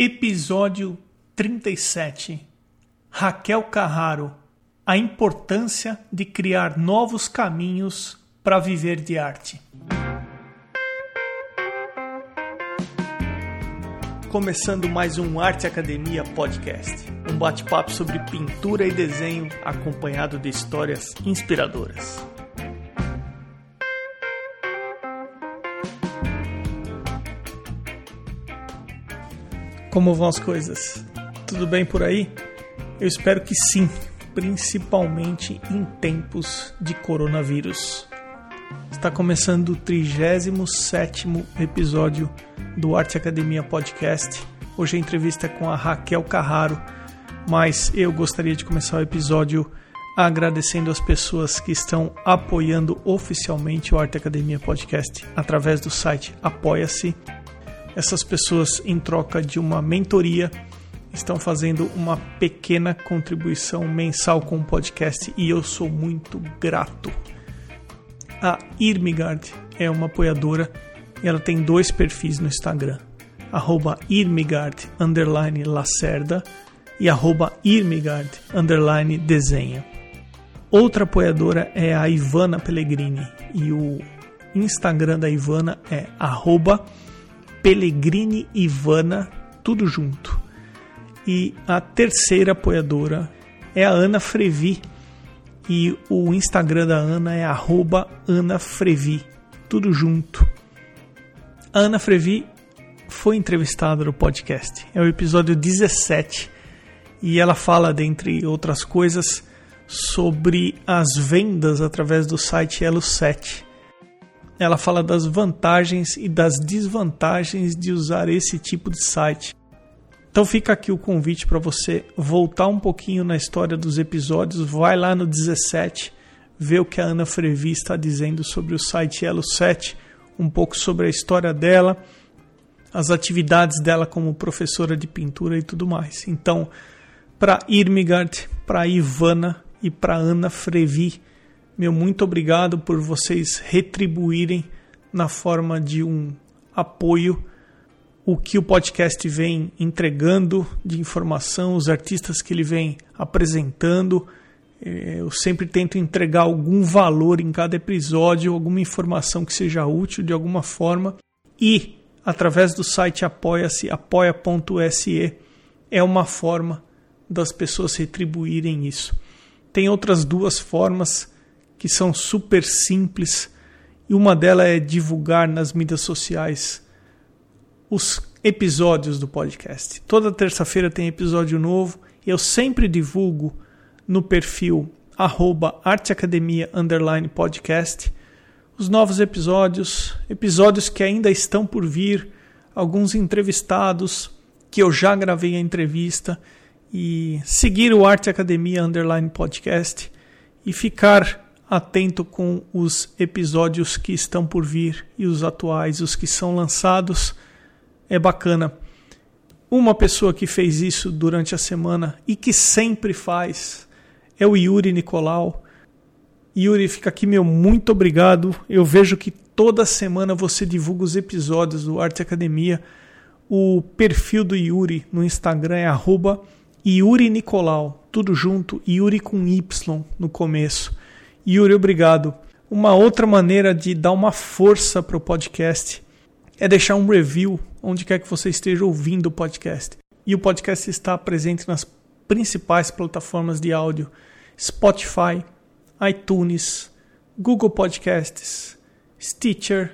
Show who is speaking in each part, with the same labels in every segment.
Speaker 1: Episódio 37 Raquel Carraro A importância de criar novos caminhos para viver de arte. Começando mais um Arte Academia Podcast, um bate-papo sobre pintura e desenho acompanhado de histórias inspiradoras. Como vão as coisas? Tudo bem por aí? Eu espero que sim, principalmente em tempos de coronavírus. Está começando o 37 episódio do Arte Academia Podcast. Hoje a entrevista é com a Raquel Carraro, mas eu gostaria de começar o episódio agradecendo as pessoas que estão apoiando oficialmente o Arte Academia Podcast através do site Apoia-se essas pessoas, em troca de uma mentoria, estão fazendo uma pequena contribuição mensal com o podcast e eu sou muito grato. A Irmigard é uma apoiadora e ela tem dois perfis no Instagram, arroba Irmigard underline Lacerda e arroba Irmigard underline Desenha. Outra apoiadora é a Ivana Pellegrini e o Instagram da Ivana é arroba Ivana, tudo junto. E a terceira apoiadora é a Ana Frevi. E o Instagram da Ana é @ana_frevi, tudo junto. A Ana Frevi foi entrevistada no podcast. É o episódio 17 e ela fala, dentre outras coisas, sobre as vendas através do site Elo 7 ela fala das vantagens e das desvantagens de usar esse tipo de site. Então fica aqui o convite para você voltar um pouquinho na história dos episódios, vai lá no 17, ver o que a Ana Frevi está dizendo sobre o site Elo 7, um pouco sobre a história dela, as atividades dela como professora de pintura e tudo mais. Então, para Irmigard, para Ivana e para Ana Frevi, meu muito obrigado por vocês retribuírem na forma de um apoio o que o podcast vem entregando de informação, os artistas que ele vem apresentando. É, eu sempre tento entregar algum valor em cada episódio, alguma informação que seja útil de alguma forma. E através do site apoia-se, apoia.se, é uma forma das pessoas retribuírem isso. Tem outras duas formas que são super simples e uma delas é divulgar nas mídias sociais os episódios do podcast. Toda terça-feira tem episódio novo. Eu sempre divulgo no perfil arroba arteacademia podcast os novos episódios, episódios que ainda estão por vir, alguns entrevistados que eu já gravei a entrevista e seguir o Arte Academia Underline Podcast e ficar atento com os episódios que estão por vir e os atuais, os que são lançados. É bacana. Uma pessoa que fez isso durante a semana e que sempre faz é o Yuri Nicolau. Yuri, fica aqui meu muito obrigado. Eu vejo que toda semana você divulga os episódios do Arte Academia. O perfil do Yuri no Instagram é arroba Yuri Nicolau, tudo junto, Yuri com Y no começo. Yuri, obrigado. Uma outra maneira de dar uma força para o podcast é deixar um review onde quer que você esteja ouvindo o podcast. E o podcast está presente nas principais plataformas de áudio: Spotify, iTunes, Google Podcasts, Stitcher,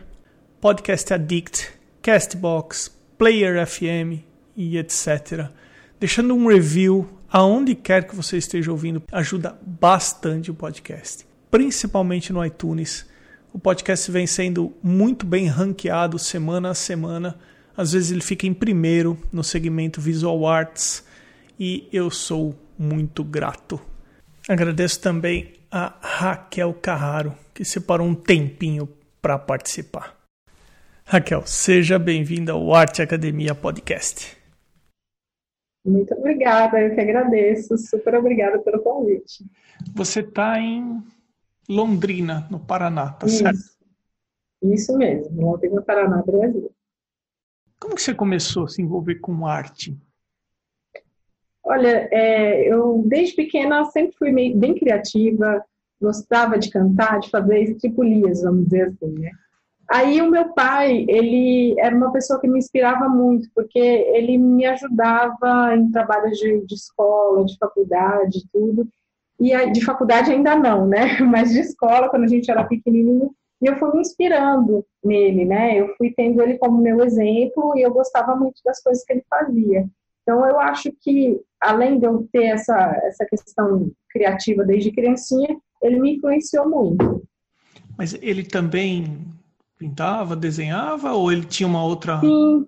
Speaker 1: Podcast Addict, Castbox, Player FM e etc. Deixando um review aonde quer que você esteja ouvindo ajuda bastante o podcast principalmente no iTunes. O podcast vem sendo muito bem ranqueado semana a semana. Às vezes ele fica em primeiro no segmento Visual Arts e eu sou muito grato. Agradeço também a Raquel Carraro, que separou um tempinho para participar. Raquel, seja bem-vinda ao Arte Academia Podcast.
Speaker 2: Muito obrigada, eu que agradeço. Super obrigada pelo convite.
Speaker 1: Você está em Londrina, no Paraná, tá
Speaker 2: Isso.
Speaker 1: certo?
Speaker 2: Isso mesmo, Londrina, Paraná, Brasil.
Speaker 1: Como que você começou a se envolver com arte?
Speaker 2: Olha, é, eu desde pequena sempre fui meio, bem criativa, gostava de cantar, de fazer estripulias, vamos dizer assim, né? Aí o meu pai, ele era uma pessoa que me inspirava muito, porque ele me ajudava em trabalhos de, de escola, de faculdade, tudo. E de faculdade ainda não, né? Mas de escola, quando a gente era pequenininho, e eu fui me inspirando nele, né? Eu fui tendo ele como meu exemplo e eu gostava muito das coisas que ele fazia. Então, eu acho que, além de eu ter essa, essa questão criativa desde criancinha, ele me influenciou muito.
Speaker 1: Mas ele também pintava, desenhava ou ele tinha uma outra.
Speaker 2: Sim,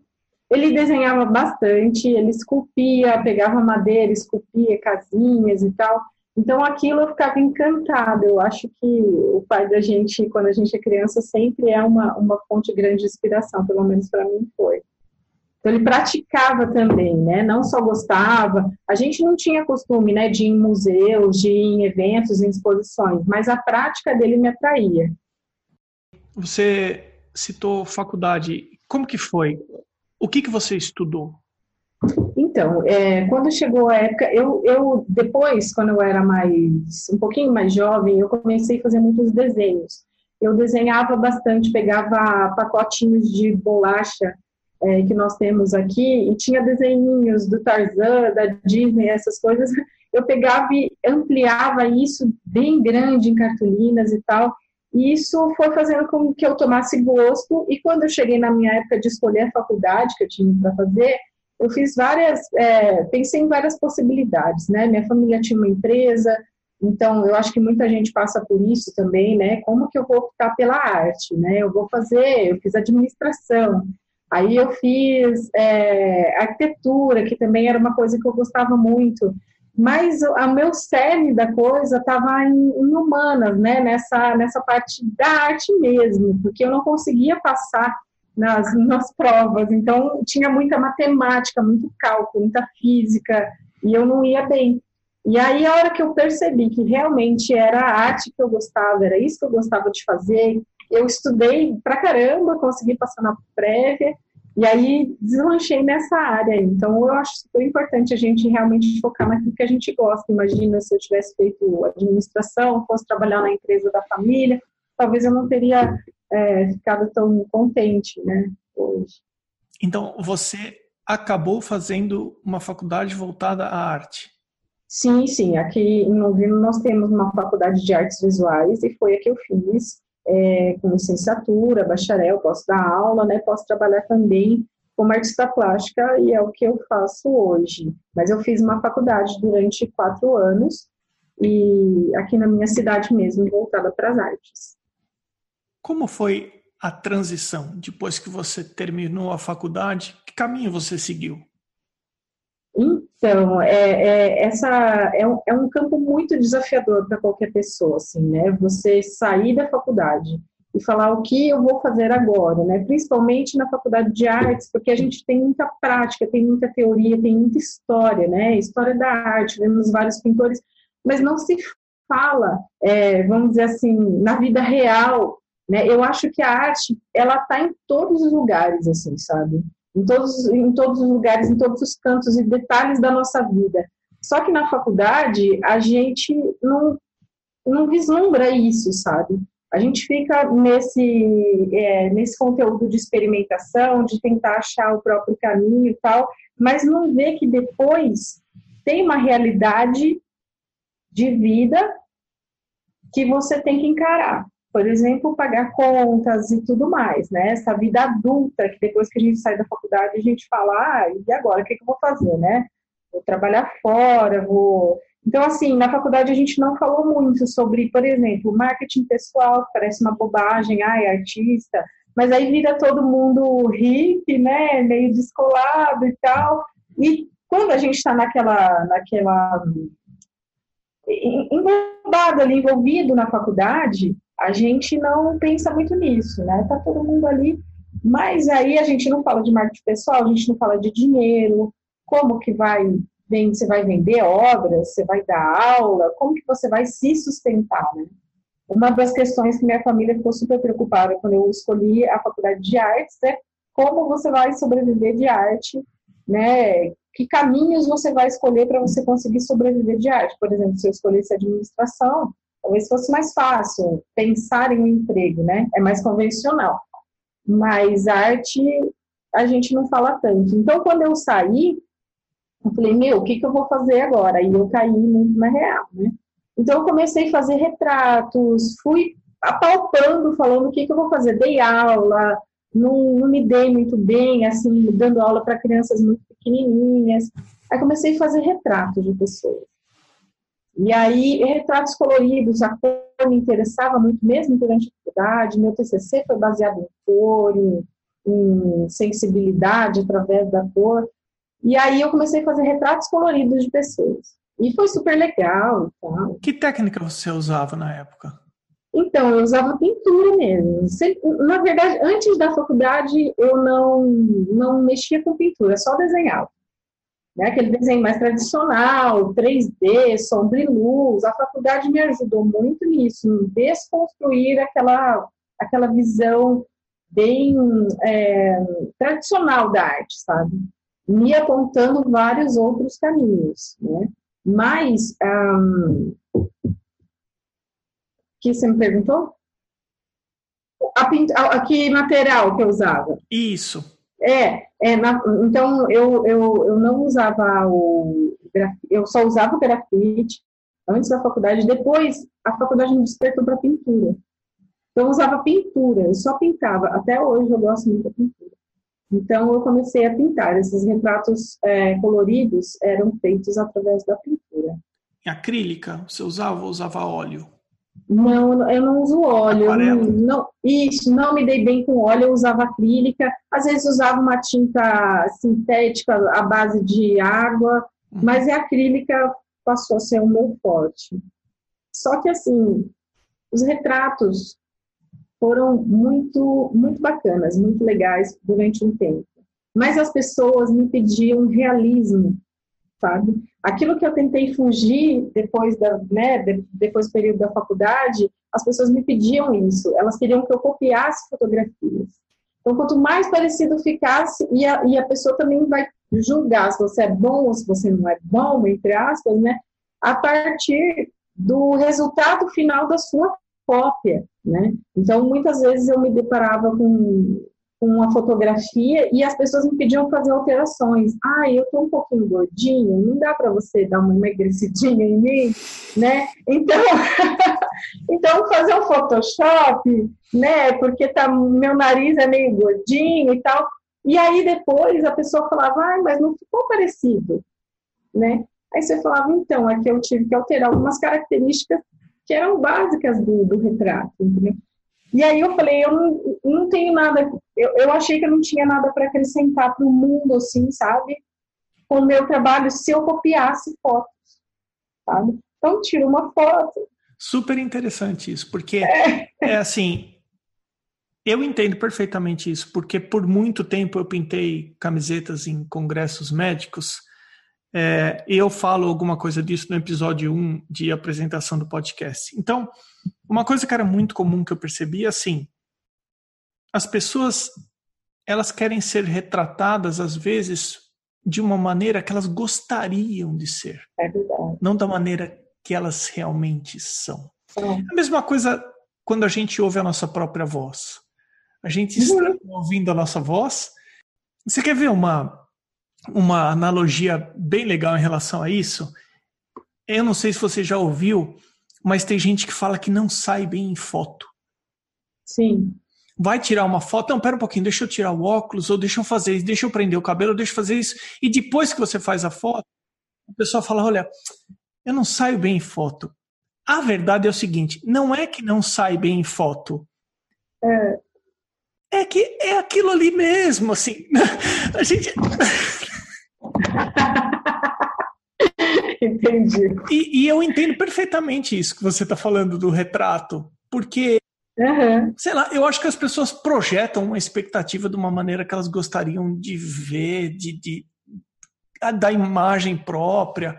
Speaker 2: ele desenhava bastante, ele esculpia, pegava madeira, esculpia casinhas e tal. Então aquilo eu ficava encantada. Eu acho que o pai da gente, quando a gente é criança, sempre é uma, uma fonte grande de inspiração, pelo menos para mim foi. Então ele praticava também, né? Não só gostava. A gente não tinha costume, né, de ir em museus, de ir em eventos, em exposições, mas a prática dele me atraía.
Speaker 1: Você citou faculdade. Como que foi? O que que você estudou?
Speaker 2: Então, é, quando chegou a época, eu, eu depois, quando eu era mais um pouquinho mais jovem, eu comecei a fazer muitos desenhos. Eu desenhava bastante, pegava pacotinhos de bolacha é, que nós temos aqui e tinha desenhinhos do Tarzan, da Disney, essas coisas. Eu pegava e ampliava isso bem grande em cartolinas e tal. E isso foi fazendo com que eu tomasse gosto. E quando eu cheguei na minha época de escolher a faculdade que eu tinha para fazer, eu fiz várias, é, pensei em várias possibilidades, né? Minha família tinha uma empresa, então eu acho que muita gente passa por isso também, né? Como que eu vou optar pela arte, né? Eu vou fazer, eu fiz administração, aí eu fiz é, arquitetura, que também era uma coisa que eu gostava muito, mas o meu cerne da coisa estava em, em humanas, né? Nessa nessa parte da arte mesmo, porque eu não conseguia passar nas, nas provas. Então, tinha muita matemática, muito cálculo, muita física, e eu não ia bem. E aí, a hora que eu percebi que realmente era a arte que eu gostava, era isso que eu gostava de fazer, eu estudei pra caramba, consegui passar na prévia, e aí deslanchei nessa área. Então, eu acho super importante a gente realmente focar naquilo que a gente gosta. Imagina se eu tivesse feito administração, fosse trabalhar na empresa da família, talvez eu não teria é, ficado tão contente, né, hoje.
Speaker 1: Então, você acabou fazendo uma faculdade voltada à arte?
Speaker 2: Sim, sim. Aqui em Londrina nós temos uma faculdade de artes visuais e foi a que eu fiz é, com licenciatura, bacharel, posso dar aula, né? Posso trabalhar também como artista plástica e é o que eu faço hoje. Mas eu fiz uma faculdade durante quatro anos e aqui na minha cidade mesmo voltada para as artes.
Speaker 1: Como foi a transição depois que você terminou a faculdade? Que caminho você seguiu?
Speaker 2: Então, é, é essa é um, é um, campo muito desafiador para qualquer pessoa, assim, né? Você sair da faculdade e falar o que eu vou fazer agora, né? Principalmente na faculdade de artes, porque a gente tem muita prática, tem muita teoria, tem muita história, né? História da arte, vemos vários pintores, mas não se fala, é, vamos dizer assim, na vida real né? Eu acho que a arte ela está em todos os lugares, assim, sabe? Em todos, em todos os lugares, em todos os cantos e detalhes da nossa vida. Só que na faculdade a gente não, não vislumbra isso, sabe? A gente fica nesse, é, nesse conteúdo de experimentação, de tentar achar o próprio caminho e tal, mas não vê que depois tem uma realidade de vida que você tem que encarar por exemplo, pagar contas e tudo mais, né? Essa vida adulta, que depois que a gente sai da faculdade, a gente fala, ah, e agora, o que, que eu vou fazer, né? Vou trabalhar fora, vou... Então, assim, na faculdade a gente não falou muito sobre, por exemplo, marketing pessoal, que parece uma bobagem, ai, artista, mas aí vira todo mundo hippie, né? Meio descolado e tal. E quando a gente está naquela, naquela ali, envolvido na faculdade, a gente não pensa muito nisso, né? Tá todo mundo ali, mas aí a gente não fala de marketing pessoal, a gente não fala de dinheiro, como que vai, você vai vender obras, você vai dar aula, como que você vai se sustentar, né? Uma das questões que minha família ficou super preocupada quando eu escolhi a faculdade de artes é como você vai sobreviver de arte, né? Que caminhos você vai escolher para você conseguir sobreviver de arte? Por exemplo, se eu escolhesse administração, talvez fosse mais fácil pensar em um emprego, né? É mais convencional. Mas arte a gente não fala tanto. Então, quando eu saí, eu falei, meu, o que, que eu vou fazer agora? E eu caí muito na real, né? Então, eu comecei a fazer retratos, fui apalpando, falando o que, que eu vou fazer. Dei aula, não, não me dei muito bem, assim, dando aula para crianças muito pequenininhas. Aí comecei a fazer retratos de pessoas. E aí, retratos coloridos, a cor me interessava muito, mesmo durante a faculdade. Meu TCC foi baseado em cor, em, em sensibilidade através da cor. E aí eu comecei a fazer retratos coloridos de pessoas. E foi super legal. Tá?
Speaker 1: Que técnica você usava na época?
Speaker 2: Então, eu usava pintura mesmo. Na verdade, antes da faculdade, eu não, não mexia com pintura, só desenhava. Né? Aquele desenho mais tradicional, 3D, sombra e luz. A faculdade me ajudou muito nisso, em desconstruir aquela, aquela visão bem é, tradicional da arte, sabe? Me apontando vários outros caminhos, né? Mas, um, que você me perguntou? A, a, que material que eu usava?
Speaker 1: Isso.
Speaker 2: É, é na, então eu, eu, eu não usava o eu só usava o grafite antes da faculdade, depois a faculdade me despertou para pintura. Então eu usava pintura, eu só pintava. Até hoje eu gosto muito da pintura. Então eu comecei a pintar. Esses retratos é, coloridos eram feitos através da pintura.
Speaker 1: E acrílica, você usava ou usava óleo?
Speaker 2: Não, eu não uso óleo. Não, não, isso, não me dei bem com óleo, eu usava acrílica. Às vezes usava uma tinta sintética à base de água, uhum. mas a acrílica passou a ser o meu forte. Só que assim, os retratos foram muito, muito bacanas, muito legais durante um tempo. Mas as pessoas me pediam realismo, sabe? Aquilo que eu tentei fugir depois da, né, depois do período da faculdade, as pessoas me pediam isso. Elas queriam que eu copiasse fotografias. Então, quanto mais parecido ficasse, e a, e a pessoa também vai julgar se você é bom ou se você não é bom, entre aspas, né? A partir do resultado final da sua cópia, né? Então, muitas vezes eu me deparava com uma fotografia e as pessoas me pediam fazer alterações. Ah, eu tô um pouquinho gordinho, não dá para você dar uma emagrecidinha em mim, né? Então, então fazer um Photoshop, né? Porque tá meu nariz é meio gordinho e tal. E aí depois a pessoa falava, ah, mas não ficou parecido, né? Aí você falava, então, é que eu tive que alterar algumas características que eram básicas do, do retrato, entendeu? E aí eu falei, eu não, não tenho nada, eu, eu achei que eu não tinha nada para acrescentar para o mundo, assim, sabe? Com o meu trabalho, se eu copiasse fotos, sabe? Então, tiro uma foto.
Speaker 1: Super interessante isso, porque é, é assim, eu entendo perfeitamente isso, porque por muito tempo eu pintei camisetas em congressos médicos, é, eu falo alguma coisa disso no episódio 1 de apresentação do podcast. Então, uma coisa que era muito comum que eu percebi é assim, as pessoas elas querem ser retratadas às vezes de uma maneira que elas gostariam de ser,
Speaker 2: é
Speaker 1: não da maneira que elas realmente são. A mesma coisa quando a gente ouve a nossa própria voz. A gente está uhum. ouvindo a nossa voz. Você quer ver uma uma analogia bem legal em relação a isso? Eu não sei se você já ouviu, mas tem gente que fala que não sai bem em foto.
Speaker 2: Sim.
Speaker 1: Vai tirar uma foto, não, pera um pouquinho, deixa eu tirar o óculos, ou deixa eu fazer isso, deixa eu prender o cabelo, deixa eu fazer isso. E depois que você faz a foto, a pessoa fala: olha, eu não saio bem em foto. A verdade é o seguinte: não é que não sai bem em foto.
Speaker 2: É,
Speaker 1: é que é aquilo ali mesmo, assim. A gente.
Speaker 2: Entendi.
Speaker 1: E, e, eu entendo perfeitamente isso que você está falando do retrato, porque, uhum. sei lá, eu acho que as pessoas projetam uma expectativa de uma maneira que elas gostariam de ver, de, de da imagem própria.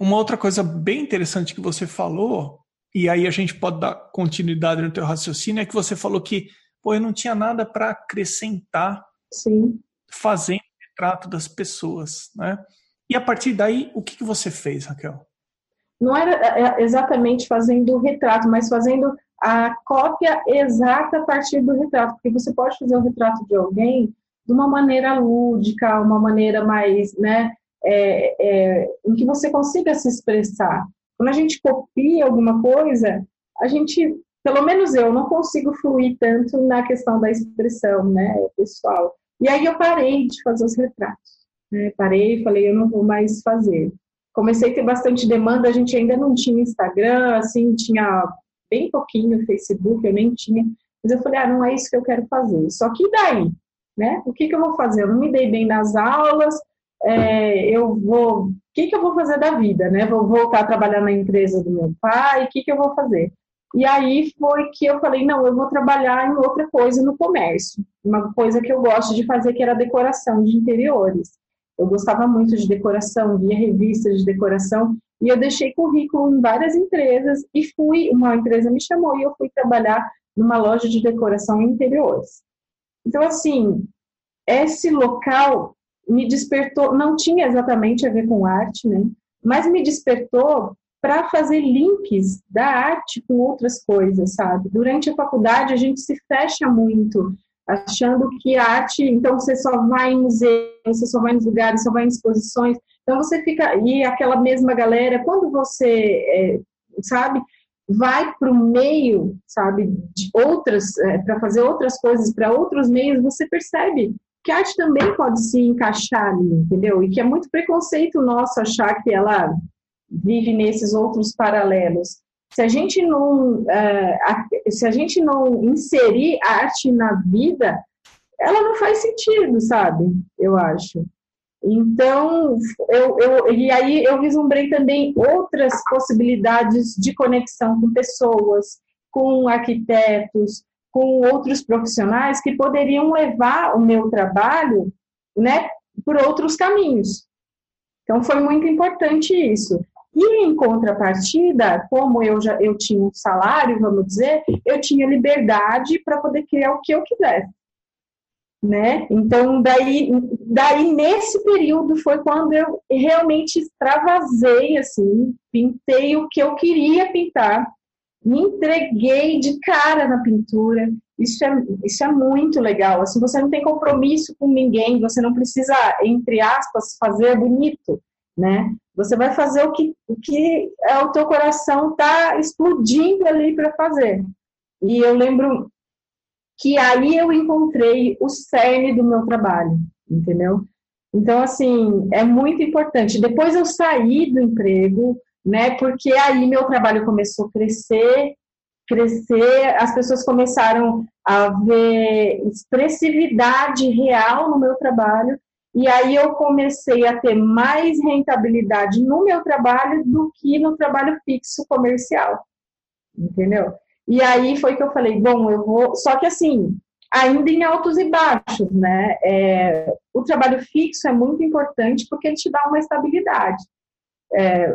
Speaker 1: Uma outra coisa bem interessante que você falou, e aí a gente pode dar continuidade no teu raciocínio, é que você falou que pô, eu não tinha nada para acrescentar
Speaker 2: Sim.
Speaker 1: fazendo retrato das pessoas, né? E a partir daí, o que, que você fez, Raquel?
Speaker 2: Não era é, é, exatamente fazendo o retrato, mas fazendo a cópia exata a partir do retrato, porque você pode fazer o retrato de alguém de uma maneira lúdica, uma maneira mais, né, é, é, em que você consiga se expressar. Quando a gente copia alguma coisa, a gente, pelo menos eu, não consigo fluir tanto na questão da expressão, né, pessoal. E aí eu parei de fazer os retratos. Né? Parei e falei, eu não vou mais fazer. Comecei a ter bastante demanda, a gente ainda não tinha Instagram, assim, tinha bem pouquinho Facebook, eu nem tinha. Mas eu falei, ah, não é isso que eu quero fazer. Só que daí, né? O que, que eu vou fazer? Eu não me dei bem nas aulas, é, eu vou. O que, que eu vou fazer da vida, né? Vou voltar a trabalhar na empresa do meu pai, o que, que eu vou fazer? E aí foi que eu falei, não, eu vou trabalhar em outra coisa no comércio. Uma coisa que eu gosto de fazer, que era decoração de interiores. Eu gostava muito de decoração, via revistas de decoração, e eu deixei currículo em várias empresas e fui, uma empresa me chamou e eu fui trabalhar numa loja de decoração em interiores. Então, assim, esse local me despertou, não tinha exatamente a ver com arte, né? Mas me despertou para fazer links da arte com outras coisas, sabe? Durante a faculdade a gente se fecha muito, achando que a arte, então você só vai em museu, você só vai nos lugares, só vai em exposições, então você fica e aquela mesma galera, quando você, é, sabe, vai para o meio, sabe, de outras, é, para fazer outras coisas, para outros meios, você percebe que a arte também pode se encaixar ali, entendeu? E que é muito preconceito nosso achar que ela vive nesses outros paralelos. Se a gente não, uh, se a gente não inserir a arte na vida, ela não faz sentido, sabe? Eu acho. Então, eu, eu, e aí eu vislumbrei também outras possibilidades de conexão com pessoas, com arquitetos, com outros profissionais que poderiam levar o meu trabalho, né, por outros caminhos. Então foi muito importante isso. E em contrapartida, como eu já eu tinha um salário, vamos dizer, eu tinha liberdade para poder criar o que eu quisesse. Né? Então, daí, daí nesse período foi quando eu realmente extravasei, assim, pintei o que eu queria pintar, me entreguei de cara na pintura. Isso é, isso é muito legal. Assim, você não tem compromisso com ninguém, você não precisa, entre aspas, fazer bonito, né? Você vai fazer o que, o que é, o teu coração está explodindo ali para fazer. E eu lembro que aí eu encontrei o cerne do meu trabalho, entendeu? Então, assim, é muito importante. Depois eu saí do emprego, né? Porque aí meu trabalho começou a crescer, crescer, as pessoas começaram a ver expressividade real no meu trabalho, e aí eu comecei a ter mais rentabilidade no meu trabalho do que no trabalho fixo comercial. Entendeu? E aí foi que eu falei, bom, eu vou. Só que assim, ainda em altos e baixos, né? É, o trabalho fixo é muito importante porque ele te dá uma estabilidade. É,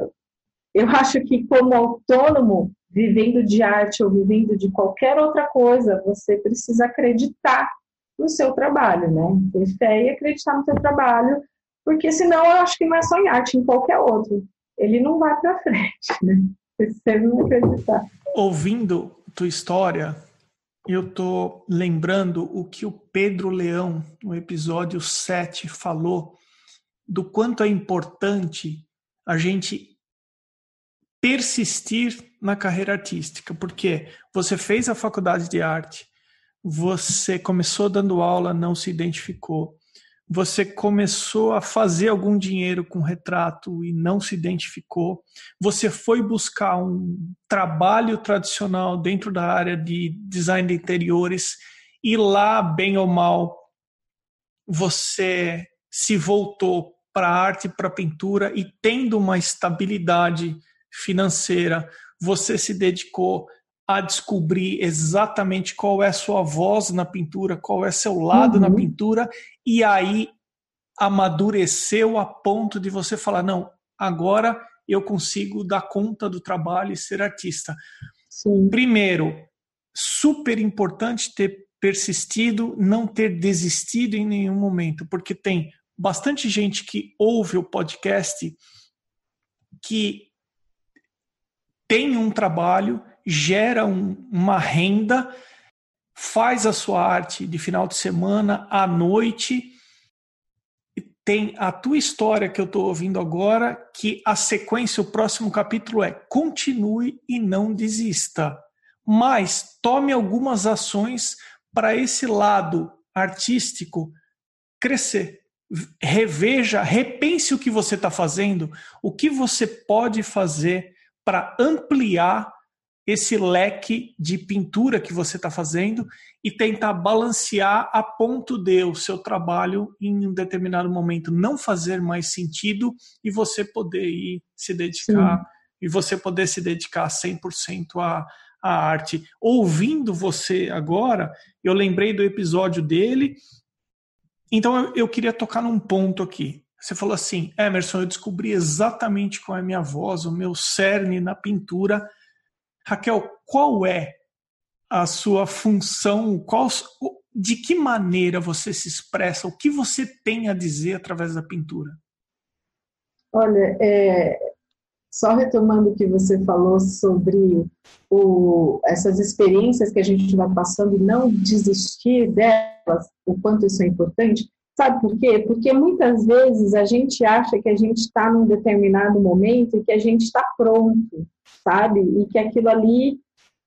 Speaker 2: eu acho que como autônomo, vivendo de arte ou vivendo de qualquer outra coisa, você precisa acreditar no seu trabalho, né? Ter fé e acreditar no seu trabalho, porque senão eu acho que não é só em arte, em qualquer outro. Ele não vai para frente, né? Você não acreditar.
Speaker 1: Ouvindo tua história, eu tô lembrando o que o Pedro Leão, no episódio 7, falou do quanto é importante a gente persistir na carreira artística, porque você fez a faculdade de arte, você começou dando aula, não se identificou, você começou a fazer algum dinheiro com retrato e não se identificou, você foi buscar um trabalho tradicional dentro da área de design de interiores e lá, bem ou mal, você se voltou para a arte, para a pintura e tendo uma estabilidade financeira, você se dedicou a descobrir exatamente qual é a sua voz na pintura, qual é seu lado uhum. na pintura, e aí amadureceu a ponto de você falar: não, agora eu consigo dar conta do trabalho e ser artista. Sim. Primeiro, super importante ter persistido, não ter desistido em nenhum momento, porque tem bastante gente que ouve o podcast que tem um trabalho, gera um, uma renda, faz a sua arte de final de semana, à noite. Tem a tua história que eu estou ouvindo agora, que a sequência, o próximo capítulo é continue e não desista. Mas tome algumas ações para esse lado artístico crescer. Reveja, repense o que você está fazendo, o que você pode fazer para ampliar esse leque de pintura que você está fazendo e tentar balancear a ponto de o seu trabalho em um determinado momento não fazer mais sentido e você poder ir se dedicar Sim. e você poder se dedicar 100% à, à arte. Ouvindo você agora, eu lembrei do episódio dele, então eu, eu queria tocar num ponto aqui. Você falou assim, Emerson, eu descobri exatamente qual é a minha voz, o meu cerne na pintura Raquel, qual é a sua função? Qual, de que maneira você se expressa? O que você tem a dizer através da pintura?
Speaker 2: Olha, é, só retomando o que você falou sobre o, essas experiências que a gente vai passando e não desistir delas, o quanto isso é importante. Sabe por quê? Porque muitas vezes a gente acha que a gente está num determinado momento e que a gente está pronto sabe? E que aquilo ali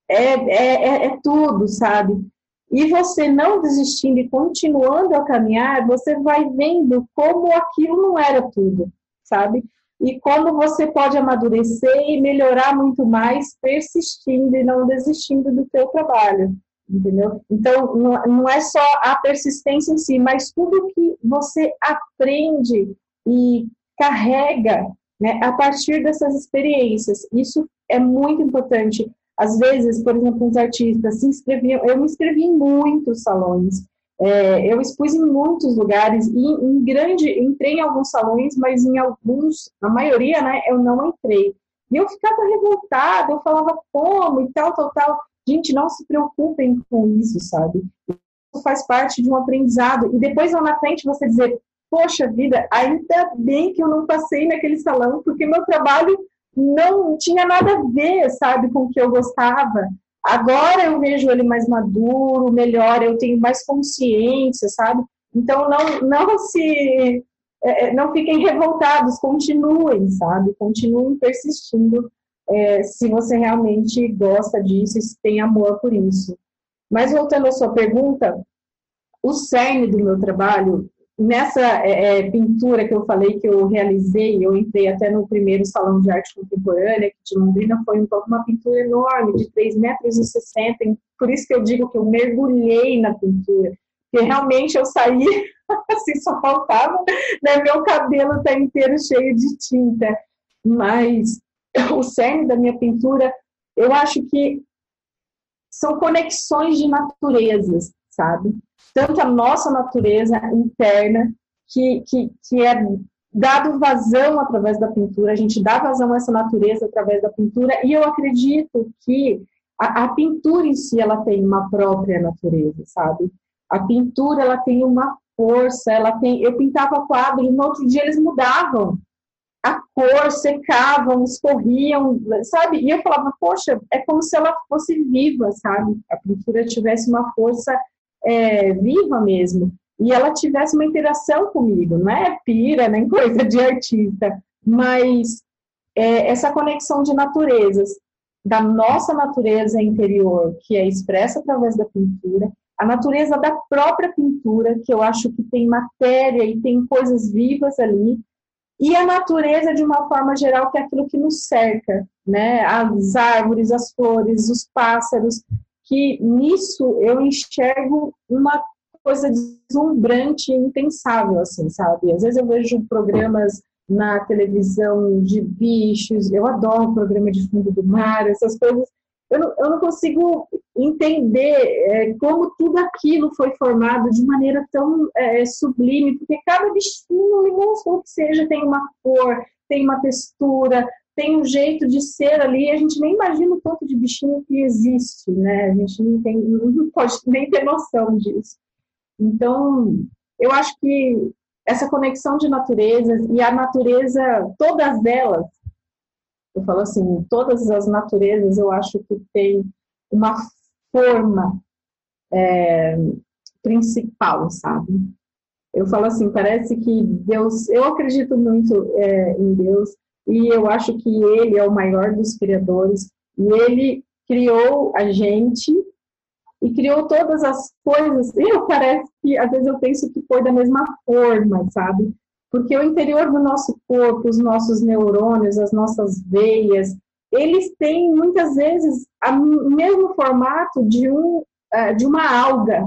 Speaker 2: é, é, é, é tudo, sabe? E você não desistindo e continuando a caminhar, você vai vendo como aquilo não era tudo, sabe? E como você pode amadurecer e melhorar muito mais persistindo e não desistindo do seu trabalho, entendeu? Então, não é só a persistência em si, mas tudo que você aprende e carrega né, a partir dessas experiências. Isso é muito importante. Às vezes, por exemplo, os artistas se inscreviam, eu me inscrevi em muitos salões, é, eu expus em muitos lugares, e em grande, entrei em alguns salões, mas em alguns, na maioria, né, eu não entrei. E eu ficava revoltada, eu falava como e tal, tal, tal. Gente, não se preocupem com isso, sabe? Isso faz parte de um aprendizado. E depois lá na frente você dizer, poxa vida, ainda bem que eu não passei naquele salão, porque meu trabalho não tinha nada a ver, sabe, com o que eu gostava. Agora eu vejo ele mais maduro, melhor, eu tenho mais consciência, sabe? Então não, não se é, é, não fiquem revoltados, continuem, sabe? Continuem persistindo é, se você realmente gosta disso e tem amor por isso. Mas voltando à sua pergunta, o cerne do meu trabalho nessa é, é, pintura que eu falei que eu realizei, eu entrei até no primeiro salão de arte contemporânea de Londrina, foi uma pintura enorme, de 3,60 metros 60, por isso que eu digo que eu mergulhei na pintura, porque realmente eu saí, assim, só faltava, né, meu cabelo está inteiro cheio de tinta, mas o cerne da minha pintura, eu acho que são conexões de naturezas, sabe? tanto a nossa natureza interna, que, que, que é dado vazão através da pintura, a gente dá vazão a essa natureza através da pintura, e eu acredito que a, a, pintura em si, ela tem uma própria natureza, sabe? A pintura, ela tem uma força, ela tem... Eu pintava quadros, no outro dia eles mudavam, a cor, secavam, escorriam, sabe? E eu falava, poxa, é como se ela fosse viva, sabe? A pintura tivesse uma força é, viva mesmo, e ela tivesse uma interação comigo, não é pira, nem coisa de artista, mas é, essa conexão de naturezas, da nossa natureza interior, que é expressa através da pintura, a natureza da própria pintura, que eu acho que tem matéria e tem coisas vivas ali, e a natureza de uma forma geral, que é aquilo que nos cerca, né? As árvores, as flores, os pássaros, que nisso eu enxergo uma coisa deslumbrante e impensável, assim, sabe? Às vezes eu vejo programas na televisão de bichos, eu adoro programa de fundo do mar, essas coisas. Eu não, eu não consigo entender é, como tudo aquilo foi formado de maneira tão é, sublime, porque cada bichinho, minúsculo que seja, tem uma cor, tem uma textura, tem um jeito de ser ali, a gente nem imagina o tanto de bichinho que existe, né? A gente não, tem, não pode nem ter noção disso. Então, eu acho que essa conexão de naturezas e a natureza, todas elas, eu falo assim, todas as naturezas eu acho que tem uma forma é, principal, sabe? Eu falo assim, parece que Deus, eu acredito muito é, em Deus e eu acho que Ele é o maior dos criadores e Ele criou a gente e criou todas as coisas. E eu parece que às vezes eu penso que foi da mesma forma, sabe? Porque o interior do nosso corpo, os nossos neurônios, as nossas veias, eles têm muitas vezes o mesmo formato de um é, de uma alga,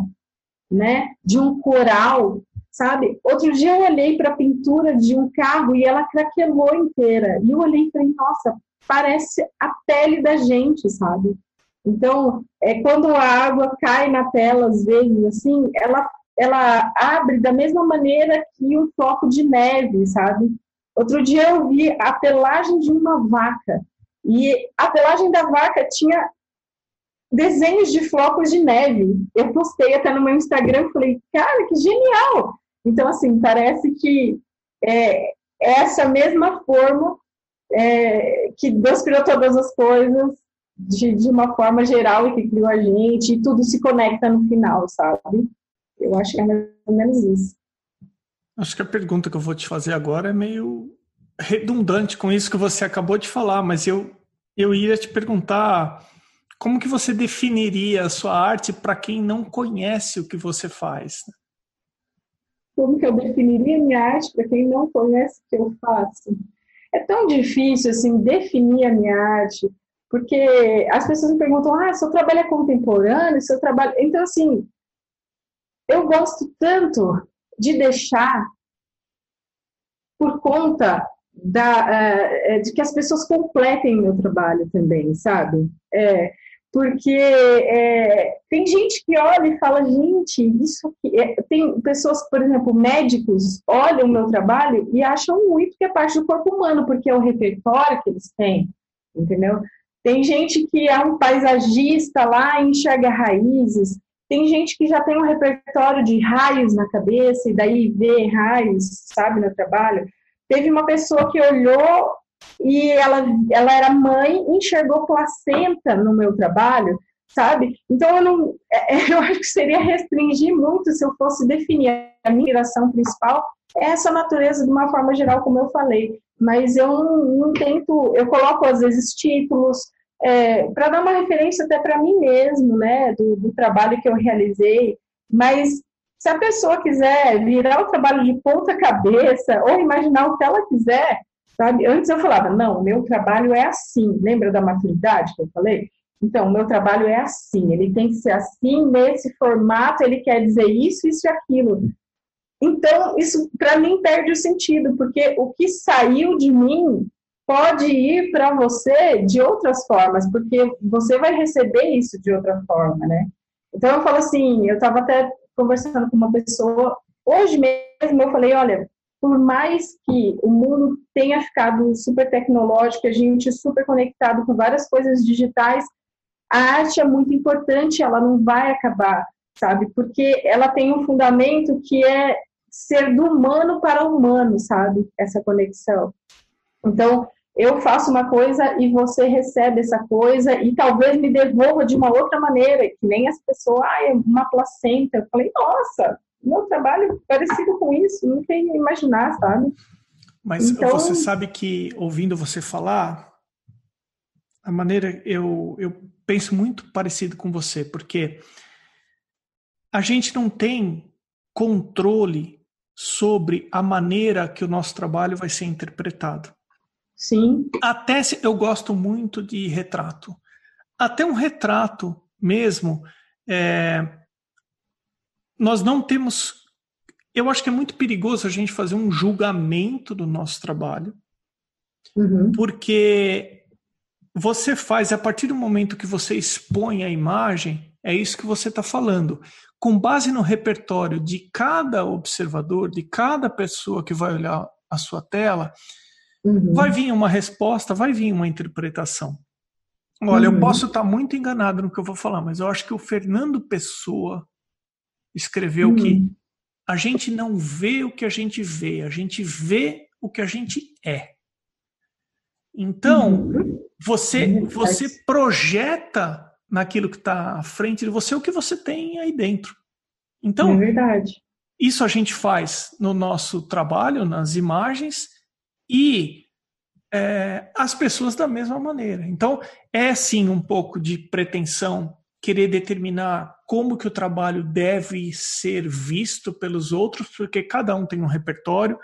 Speaker 2: né? De um coral, sabe? Outro dia eu olhei para a pintura de um carro e ela craquelou inteira. E eu olhei e falei, nossa, parece a pele da gente, sabe? Então, é, quando a água cai na tela, às vezes, assim, ela, ela abre da mesma maneira que um floco de neve, sabe? Outro dia eu vi a pelagem de uma vaca. E a pelagem da vaca tinha desenhos de flocos de neve. Eu postei até no meu Instagram e falei, cara, que genial! Então, assim, parece que é, essa mesma forma é, que Deus criou todas as coisas de, de uma forma geral e que criou a gente, e tudo se conecta no final, sabe? Eu acho que é mais ou menos isso.
Speaker 1: Acho que a pergunta que eu vou te fazer agora é meio redundante com isso que você acabou de falar, mas eu, eu ia te perguntar como que você definiria a sua arte para quem não conhece o que você faz?
Speaker 2: Como que eu definiria minha arte para quem não conhece o que eu faço? É tão difícil assim definir a minha arte, porque as pessoas me perguntam: "Ah, seu trabalho é contemporâneo, seu trabalho". Então assim, eu gosto tanto de deixar por conta da, uh, de que as pessoas completem meu trabalho também, sabe? É, porque é, tem gente que olha e fala, gente, isso aqui. É, tem pessoas, por exemplo, médicos, olham o meu trabalho e acham muito que é parte do corpo humano, porque é o repertório que eles têm, entendeu? Tem gente que é um paisagista lá enxerga raízes. Tem gente que já tem um repertório de raios na cabeça e daí vê raios, sabe, no trabalho. Teve uma pessoa que olhou e ela, ela era mãe enxergou placenta no meu trabalho, sabe? Então, eu, não, é, é, eu acho que seria restringir muito se eu fosse definir a minha inspiração principal é essa natureza de uma forma geral, como eu falei. Mas eu não, não tento, eu coloco às vezes títulos é, para dar uma referência até para mim mesmo, né, do, do trabalho que eu realizei. Mas se a pessoa quiser virar o trabalho de ponta cabeça ou imaginar o que ela quiser, Sabe? Antes eu falava, não, meu trabalho é assim. Lembra da maturidade que eu falei? Então, meu trabalho é assim, ele tem que ser assim, nesse formato, ele quer dizer isso, isso e aquilo. Então, isso para mim perde o sentido, porque o que saiu de mim pode ir para você de outras formas, porque você vai receber isso de outra forma, né? Então, eu falo assim, eu estava até conversando com uma pessoa, hoje mesmo eu falei, olha, por mais que o mundo tenha ficado super tecnológico, a gente super conectado com várias coisas digitais, a arte é muito importante, ela não vai acabar, sabe? Porque ela tem um fundamento que é ser do humano para o humano, sabe? Essa conexão. Então, eu faço uma coisa e você recebe essa coisa e talvez me devolva de uma outra maneira, que nem as pessoas, ah, é uma placenta. Eu falei, nossa, meu trabalho parecido com isso, não tem imaginar, sabe?
Speaker 1: Mas então... você sabe que, ouvindo você falar, a maneira eu, eu penso muito parecido com você, porque a gente não tem controle sobre a maneira que o nosso trabalho vai ser interpretado.
Speaker 2: Sim.
Speaker 1: Até se, eu gosto muito de retrato. Até um retrato mesmo, é, nós não temos. Eu acho que é muito perigoso a gente fazer um julgamento do nosso trabalho, uhum. porque você faz, a partir do momento que você expõe a imagem, é isso que você está falando. Com base no repertório de cada observador, de cada pessoa que vai olhar a sua tela, uhum. vai vir uma resposta, vai vir uma interpretação. Olha, uhum. eu posso estar muito enganado no que eu vou falar, mas eu acho que o Fernando Pessoa escreveu uhum. que a gente não vê o que a gente vê, a gente vê o que a gente é. Então, uhum. você, você projeta naquilo que está à frente de você o que você tem aí dentro. Então,
Speaker 2: é verdade.
Speaker 1: Isso a gente faz no nosso trabalho, nas imagens, e é, as pessoas da mesma maneira. Então, é sim um pouco de pretensão querer determinar como que o trabalho deve ser visto pelos outros, porque cada um tem um repertório,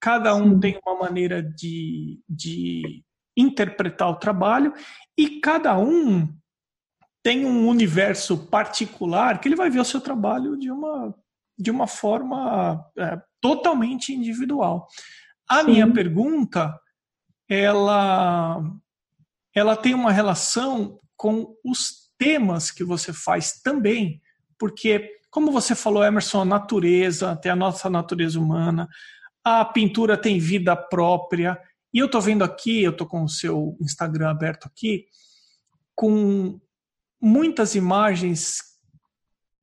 Speaker 1: cada um sim. tem uma maneira de, de interpretar o trabalho, e cada um tem um universo particular que ele vai ver o seu trabalho de uma, de uma forma é, totalmente individual. A Sim. minha pergunta, ela, ela tem uma relação com os temas que você faz também, porque, como você falou, Emerson, a natureza, tem a nossa natureza humana, a pintura tem vida própria, e eu estou vendo aqui, eu estou com o seu Instagram aberto aqui, com muitas imagens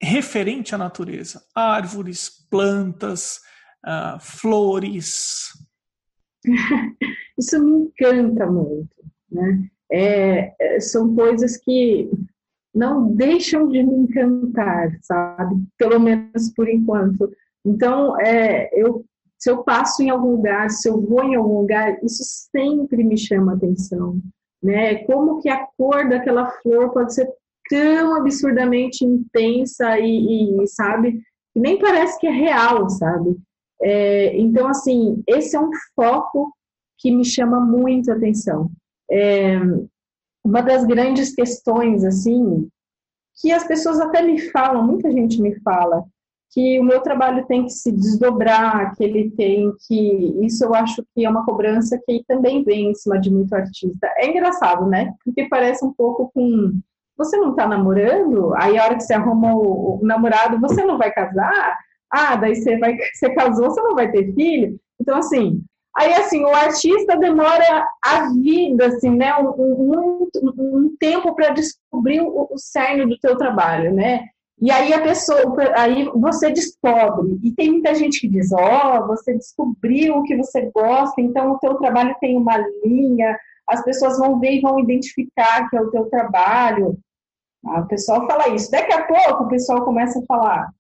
Speaker 1: referente à natureza, árvores, plantas, uh, flores.
Speaker 2: Isso me encanta muito, né? É, é, são coisas que não deixam de me encantar, sabe? Pelo menos por enquanto. Então, é, eu, se eu passo em algum lugar, se eu vou em algum lugar, isso sempre me chama atenção, né? Como que a cor daquela flor pode ser tão absurdamente intensa e, e sabe, que nem parece que é real, sabe? É, então, assim, esse é um foco que me chama muito atenção. É, uma das grandes questões, assim, que as pessoas até me falam, muita gente me fala, que o meu trabalho tem que se desdobrar, que ele tem que. Isso eu acho que é uma cobrança que também vem em cima de muito artista. É engraçado, né? Porque parece um pouco com você não está namorando, aí a hora que você arruma o, namorado, você não vai casar, ah, daí você vai, você casou, você não vai ter filho. Então, assim, aí assim, o artista demora a vida, assim, né, um, um, um tempo para descobrir o, o cerne do teu trabalho, né? E aí a pessoa, aí você descobre. E tem muita gente que diz, ó, oh, você descobriu o que você gosta, então o teu trabalho tem uma linha, as pessoas vão ver e vão identificar que é o teu trabalho. Ah, o pessoal fala isso. Daqui a pouco o pessoal começa a falar: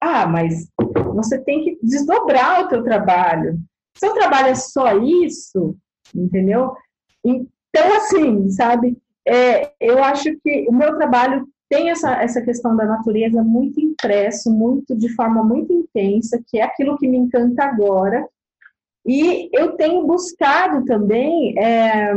Speaker 2: ah, mas você tem que desdobrar o teu trabalho. Seu trabalho é só isso, entendeu? Então, assim, sabe? É, eu acho que o meu trabalho tem essa, essa questão da natureza muito impresso, muito de forma muito intensa, que é aquilo que me encanta agora. E eu tenho buscado também é,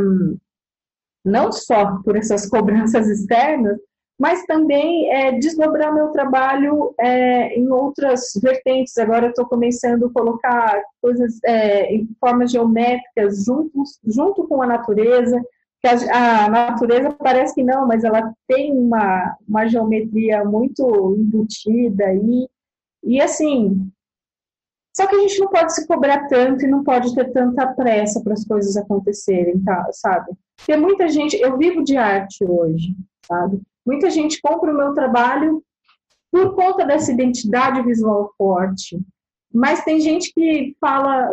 Speaker 2: não só por essas cobranças externas, mas também é, desdobrar meu trabalho é, em outras vertentes. Agora estou começando a colocar coisas é, em formas geométricas junto, junto com a natureza, que a, a, natureza parece que não, mas ela tem uma, uma geometria muito embutida aí. E assim, só que a gente não pode se cobrar tanto e não pode ter tanta pressa para as coisas acontecerem, tá, sabe? Porque muita gente, eu vivo de arte hoje, sabe? Muita gente compra o meu trabalho por conta dessa identidade visual forte. Mas tem gente que fala,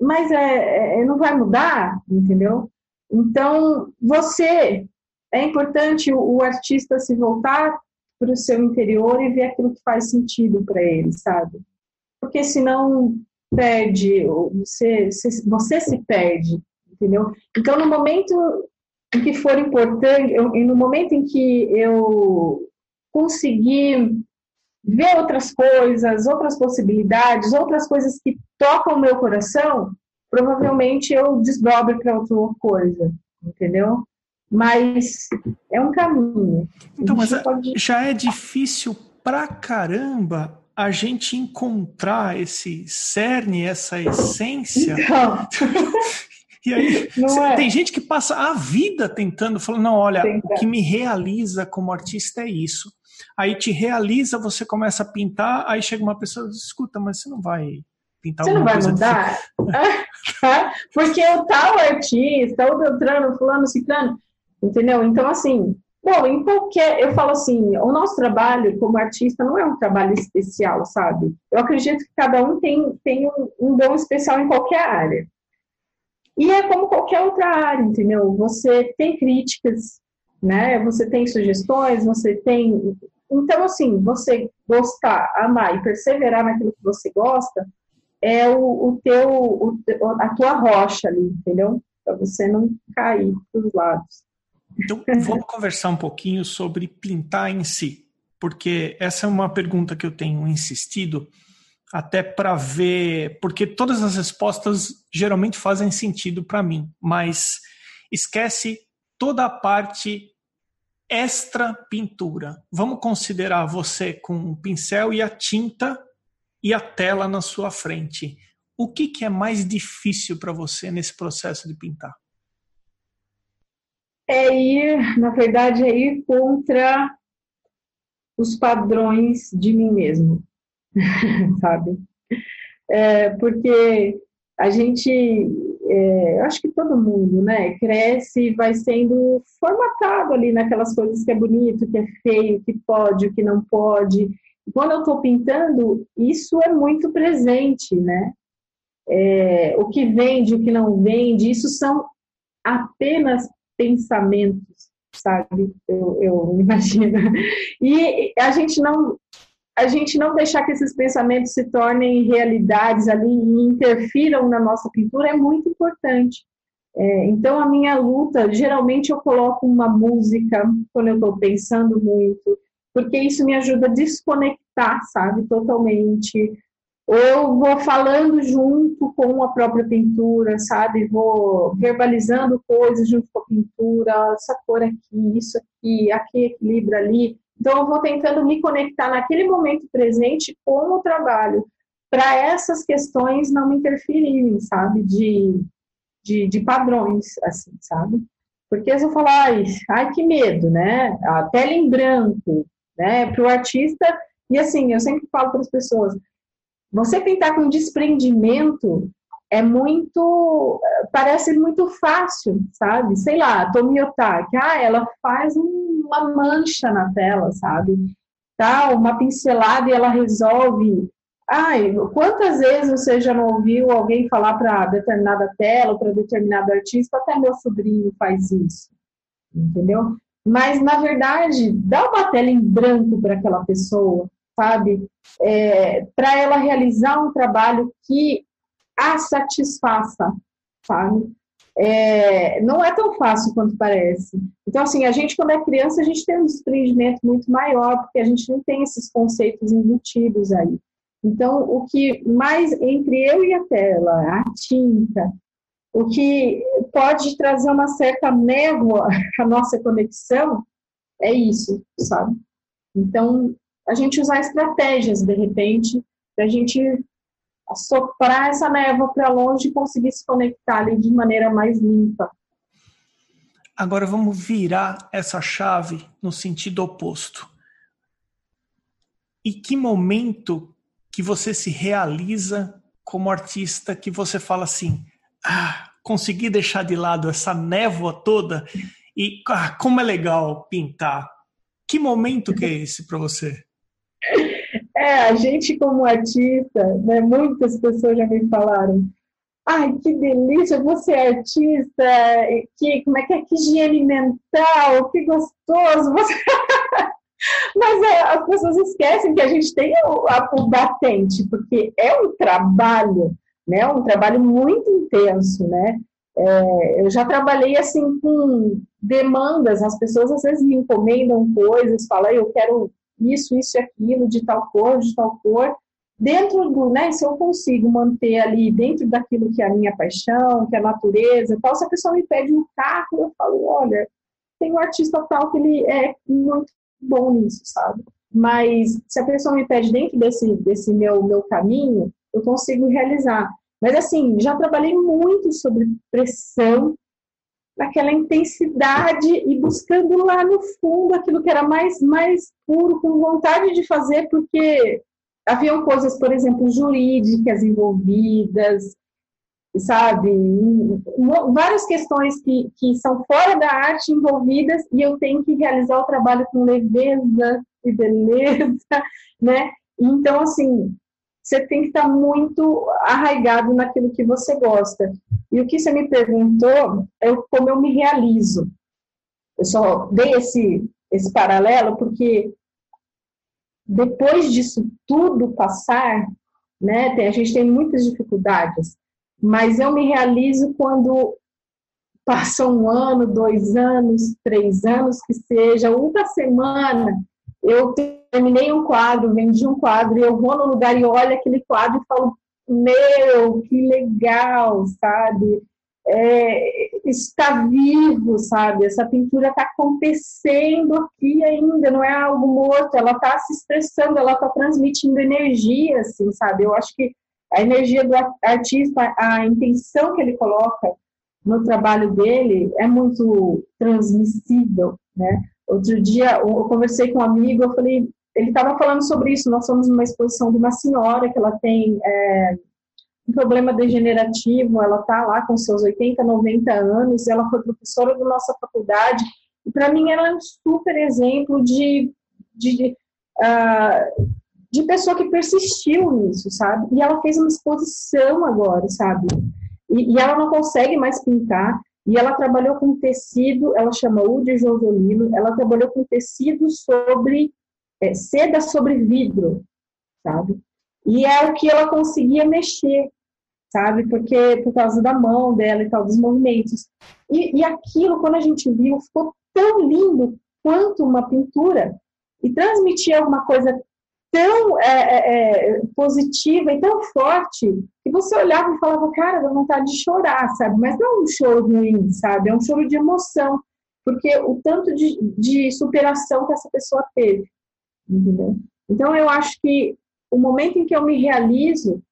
Speaker 2: mas é, é não vai mudar, entendeu? Então, você, é importante o, o artista se voltar para o seu interior e ver aquilo que faz sentido para ele, sabe? porque senão perde, você, você se perde, entendeu? Então, no momento em que for importante, eu, no momento em que eu conseguir ver outras coisas, outras possibilidades, outras coisas que tocam o meu coração, provavelmente eu desdobro para outra coisa, entendeu? Mas é um caminho.
Speaker 1: Então, mas pode... já é difícil pra caramba a gente encontrar esse cerne, essa essência. Então. e aí, é. tem gente que passa a vida tentando, falando, não, olha, Tenta. o que me realiza como artista é isso. Aí te realiza, você começa a pintar, aí chega uma pessoa e diz, escuta, mas você não vai pintar
Speaker 2: Você não vai mudar? Porque o tal artista, o Beltrano, fulano, ciclano, entendeu? Então, assim, bom, em qualquer. Eu falo assim, o nosso trabalho como artista não é um trabalho especial, sabe? Eu acredito que cada um tem, tem um, um dom especial em qualquer área. E é como qualquer outra área, entendeu? Você tem críticas, né? Você tem sugestões, você tem. Então, assim, você gostar, amar e perseverar naquilo que você gosta é o, o teu, o, a tua rocha ali, entendeu? Para você não cair para os lados.
Speaker 1: Então, vamos conversar um pouquinho sobre pintar em si, porque essa é uma pergunta que eu tenho insistido até para ver, porque todas as respostas geralmente fazem sentido para mim, mas esquece toda a parte extra pintura. Vamos considerar você com o pincel e a tinta e a tela na sua frente. O que, que é mais difícil para você nesse processo de pintar?
Speaker 2: É ir, na verdade, é ir contra os padrões de mim mesmo, sabe? É, porque a gente é, acho que todo mundo, né, cresce e vai sendo formatado ali naquelas coisas que é bonito, que é feio, que pode, o que não pode. Quando eu estou pintando, isso é muito presente, né? É, o que vende, o que não vende, isso são apenas pensamentos, sabe? Eu, eu imagino. E a gente não a gente não deixar que esses pensamentos se tornem realidades ali e interfiram na nossa pintura é muito importante. É, então, a minha luta, geralmente eu coloco uma música quando eu estou pensando muito, porque isso me ajuda a desconectar, sabe, totalmente. Eu vou falando junto com a própria pintura, sabe, vou verbalizando coisas junto com a pintura, essa cor aqui, isso aqui, aqui equilibra ali. Então, eu vou tentando me conectar naquele momento presente com o trabalho, para essas questões não me interferirem, sabe? De, de, de, padrões, assim, sabe? Porque se eu falar, ai, ai, que medo, né? A tela em branco, né? Para o artista, e assim, eu sempre falo para as pessoas, você pintar com desprendimento é muito, parece muito fácil, sabe? Sei lá, Tomiotaki, ah, ela faz uma mancha na tela, sabe? Tá, uma pincelada e ela resolve. Ai, quantas vezes você já não ouviu alguém falar para determinada tela, para determinado artista, até meu sobrinho faz isso, entendeu? Mas, na verdade, dá uma tela em branco para aquela pessoa, sabe? É, para ela realizar um trabalho que a satisfaça, sabe? É, não é tão fácil quanto parece. Então, assim, a gente, quando é criança, a gente tem um desprendimento muito maior, porque a gente não tem esses conceitos embutidos aí. Então, o que mais entre eu e a tela, a tinta, o que pode trazer uma certa névoa à nossa conexão é isso, sabe? Então, a gente usar estratégias, de repente, para a gente soprar essa névoa para longe e conseguir se conectar ali de maneira mais limpa.
Speaker 1: Agora vamos virar essa chave no sentido oposto. E que momento que você se realiza como artista que você fala assim, ah, consegui deixar de lado essa névoa toda e ah, como é legal pintar. Que momento que é esse para você?
Speaker 2: É, a gente como artista, né, muitas pessoas já me falaram, ai, que delícia, você é artista, que, como é que é, que higiene mental, que gostoso, você... Mas é, as pessoas esquecem que a gente tem o, a, o batente, porque é um trabalho, né, um trabalho muito intenso, né, é, eu já trabalhei assim com demandas, as pessoas às vezes me encomendam coisas, falam, eu quero isso, isso e aquilo, de tal cor, de tal cor, dentro do, né, se eu consigo manter ali dentro daquilo que é a minha paixão, que é a natureza, tal, se a pessoa me pede um carro, eu falo, olha, tem um artista tal que ele é muito bom nisso, sabe? Mas se a pessoa me pede dentro desse, desse meu, meu caminho, eu consigo realizar. Mas assim, já trabalhei muito sobre pressão, naquela intensidade e buscando lá no fundo aquilo que era mais mais puro, com vontade de fazer, porque haviam coisas, por exemplo, jurídicas envolvidas, sabe? Várias questões que, que são fora da arte envolvidas e eu tenho que realizar o trabalho com leveza e beleza, né? Então, assim, você tem que estar muito arraigado naquilo que você gosta. E o que você me perguntou é como eu me realizo. Eu só dei esse, esse paralelo porque depois disso tudo passar, né, a gente tem muitas dificuldades, mas eu me realizo quando passa um ano, dois anos, três anos, que seja, uma semana, eu terminei um quadro, vendi um quadro, e eu vou no lugar e olho aquele quadro e falo, meu, que legal, sabe? É, está vivo, sabe? Essa pintura está acontecendo aqui ainda, não é algo morto, ela está se expressando, ela está transmitindo energia, assim, sabe? Eu acho que a energia do artista, a intenção que ele coloca no trabalho dele é muito transmissível, né? Outro dia eu conversei com um amigo, eu falei, ele estava falando sobre isso. Nós somos numa exposição de uma senhora que ela tem é, um problema degenerativo, ela está lá com seus 80, 90 anos, ela foi professora da nossa faculdade, e para mim ela é um super exemplo de, de, uh, de pessoa que persistiu nisso, sabe? E ela fez uma exposição agora, sabe? E, e ela não consegue mais pintar, e ela trabalhou com tecido, ela chama Udi Josolino, ela trabalhou com tecido sobre, é, seda sobre vidro, sabe? E é o que ela conseguia mexer, sabe? Porque por causa da mão dela e tal, dos movimentos. E, e aquilo, quando a gente viu, ficou tão lindo quanto uma pintura e transmitia alguma coisa tão é, é, é, positiva e tão forte que você olhava e falava, cara, dá vontade de chorar, sabe? Mas não é um choro ruim, sabe? É um choro de emoção, porque o tanto de, de superação que essa pessoa teve, entendeu? Então, eu acho que o momento em que eu me realizo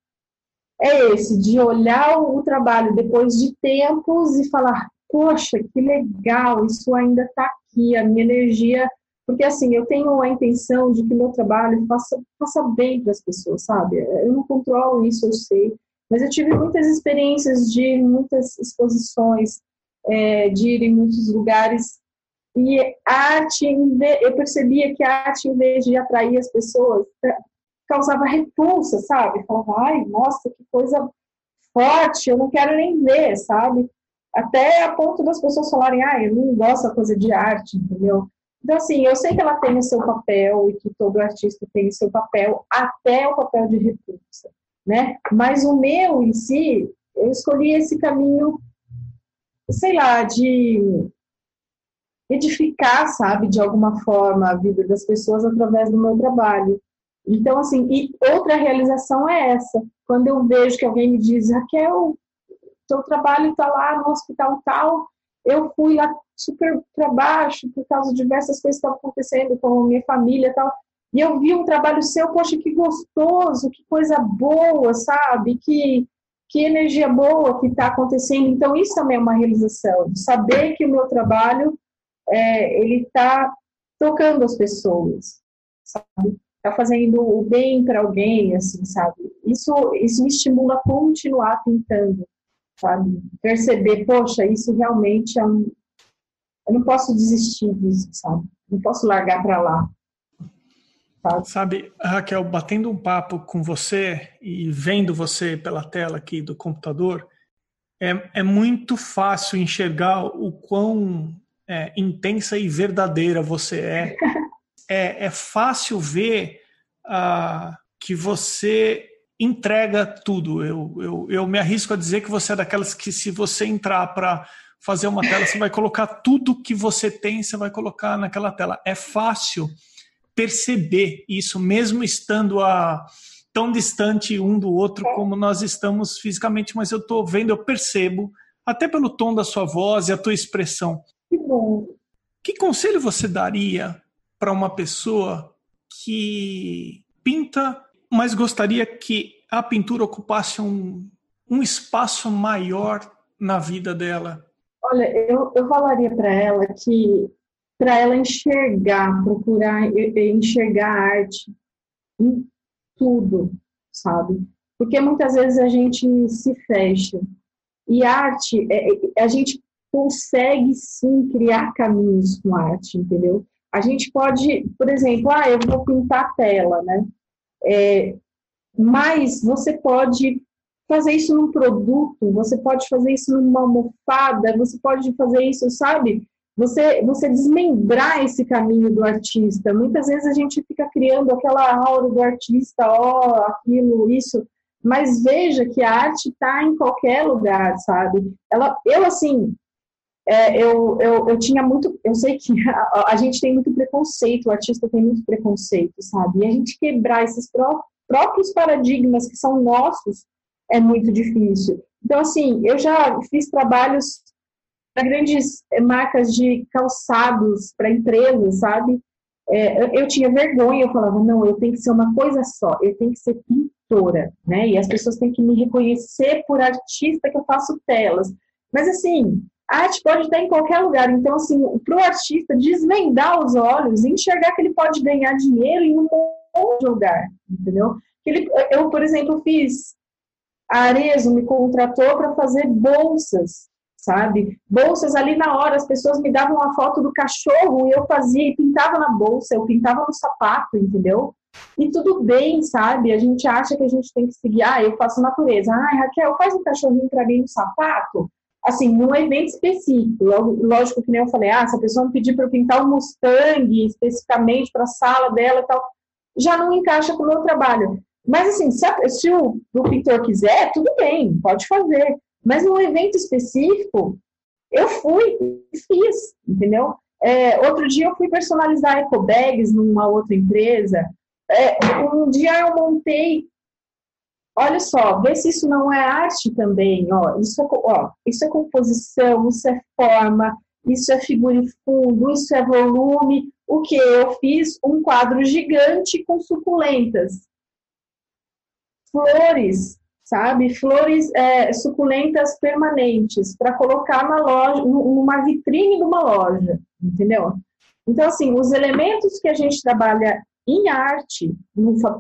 Speaker 2: é esse, de olhar o, trabalho depois de tempos e falar, poxa, que legal, isso ainda está aqui, a minha energia porque, assim, eu tenho a intenção de que meu trabalho faça, faça bem para as pessoas, sabe? Eu não controlo isso, eu sei. Mas eu tive muitas experiências de muitas exposições, é, de ir em muitos lugares. E a arte, eu percebia que a arte, em vez de atrair as pessoas, causava repulsa, sabe? Falava, ai, nossa, que coisa forte, eu não quero nem ver, sabe? Até a ponto das pessoas falarem, ah, eu não gosto da coisa de arte, entendeu? Então, assim, eu sei que ela tem o seu papel e que todo artista tem o seu papel, até o papel de repulsa, né? Mas o meu em si, eu escolhi esse caminho, sei lá, de edificar, sabe, de alguma forma a vida das pessoas através do meu trabalho. Então, assim, e outra realização é essa. Quando eu vejo que alguém me diz, Raquel, seu trabalho está lá no hospital tal, eu fui lá super para baixo por causa de diversas coisas que estavam acontecendo com a minha família tal. E eu vi um trabalho seu, poxa, que gostoso, que coisa boa, sabe? Que, que energia boa que está acontecendo. Então, isso também é uma realização, saber que o meu trabalho é, ele está tocando as pessoas, sabe? Está fazendo o bem para alguém, assim, sabe? Isso, isso me estimula a continuar pintando, sabe? Perceber, poxa, isso realmente é um, eu não posso desistir disso, sabe? Não posso largar para lá.
Speaker 1: Sabe, Raquel, batendo um papo com você e vendo você pela tela aqui do computador, é, é muito fácil enxergar o quão é, intensa e verdadeira você é. é, é fácil ver uh, que você entrega tudo. Eu, eu, eu me arrisco a dizer que você é daquelas que, se você entrar para fazer uma tela, você vai colocar tudo que você tem, você vai colocar naquela tela. É fácil perceber isso, mesmo estando a tão distante um do outro como nós estamos fisicamente, mas eu estou vendo, eu percebo, até pelo tom da sua voz e a tua expressão.
Speaker 2: Que bom.
Speaker 1: Que conselho você daria para uma pessoa que pinta, mas gostaria que a pintura ocupasse um, um espaço maior na vida dela?
Speaker 2: Olha, eu, eu falaria para ela que para ela enxergar, procurar enxergar a arte em tudo, sabe? Porque muitas vezes a gente se fecha. E arte, é, é, a gente consegue sim criar caminhos com arte, entendeu? A gente pode, por exemplo, ah, eu vou pintar a tela, né? É, mas você pode fazer isso num produto, você pode fazer isso numa almofada, você pode fazer isso, sabe? Você, você desmembrar esse caminho do artista. Muitas vezes a gente fica criando aquela aura do artista, ó, oh, aquilo, isso, mas veja que a arte está em qualquer lugar, sabe? Ela, eu, assim, é, eu, eu, eu tinha muito. Eu sei que a, a, gente tem muito preconceito, o artista tem muito preconceito, sabe? E a gente quebrar esses pró próprios paradigmas que são nossos é muito difícil. Então, assim, eu já fiz trabalhos para grandes marcas de calçados, para empresas, sabe? É, eu tinha vergonha, eu falava, não, eu tenho que ser uma coisa só, eu tenho que ser pintora, né? E as pessoas têm que me reconhecer por artista que eu faço telas. Mas, assim, a arte pode estar em qualquer lugar. Então, assim, para o artista desvendar os olhos enxergar que ele pode ganhar dinheiro em um de lugar, entendeu? Ele, eu, por exemplo, fiz. A Arezo me contratou para fazer bolsas sabe? Bolsas ali na hora, as pessoas me davam uma foto do cachorro e eu fazia e pintava na bolsa, eu pintava no sapato, entendeu? E tudo bem, sabe? A gente acha que a gente tem que seguir, ah, eu faço natureza. Ah, Raquel, faz um cachorrinho para mim no sapato. Assim, num evento específico. Lógico que nem eu falei, ah, se a pessoa me pedir para eu pintar um Mustang especificamente para a sala dela e tal, já não encaixa com o meu trabalho. Mas assim, se, a, se o, o pintor quiser, tudo bem, pode fazer. Mas num evento específico, eu fui e fiz, entendeu? É, outro dia eu fui personalizar ecobags numa outra empresa. É, um dia eu montei. Olha só, vê se isso não é arte também. Ó, isso, é, ó, isso é composição, isso é forma, isso é figura e fundo, isso é volume. O que eu fiz? Um quadro gigante com suculentas, flores, sabe? Flores é, suculentas permanentes para colocar na loja, numa vitrine de uma loja, entendeu? Então, assim, os elementos que a gente trabalha em arte,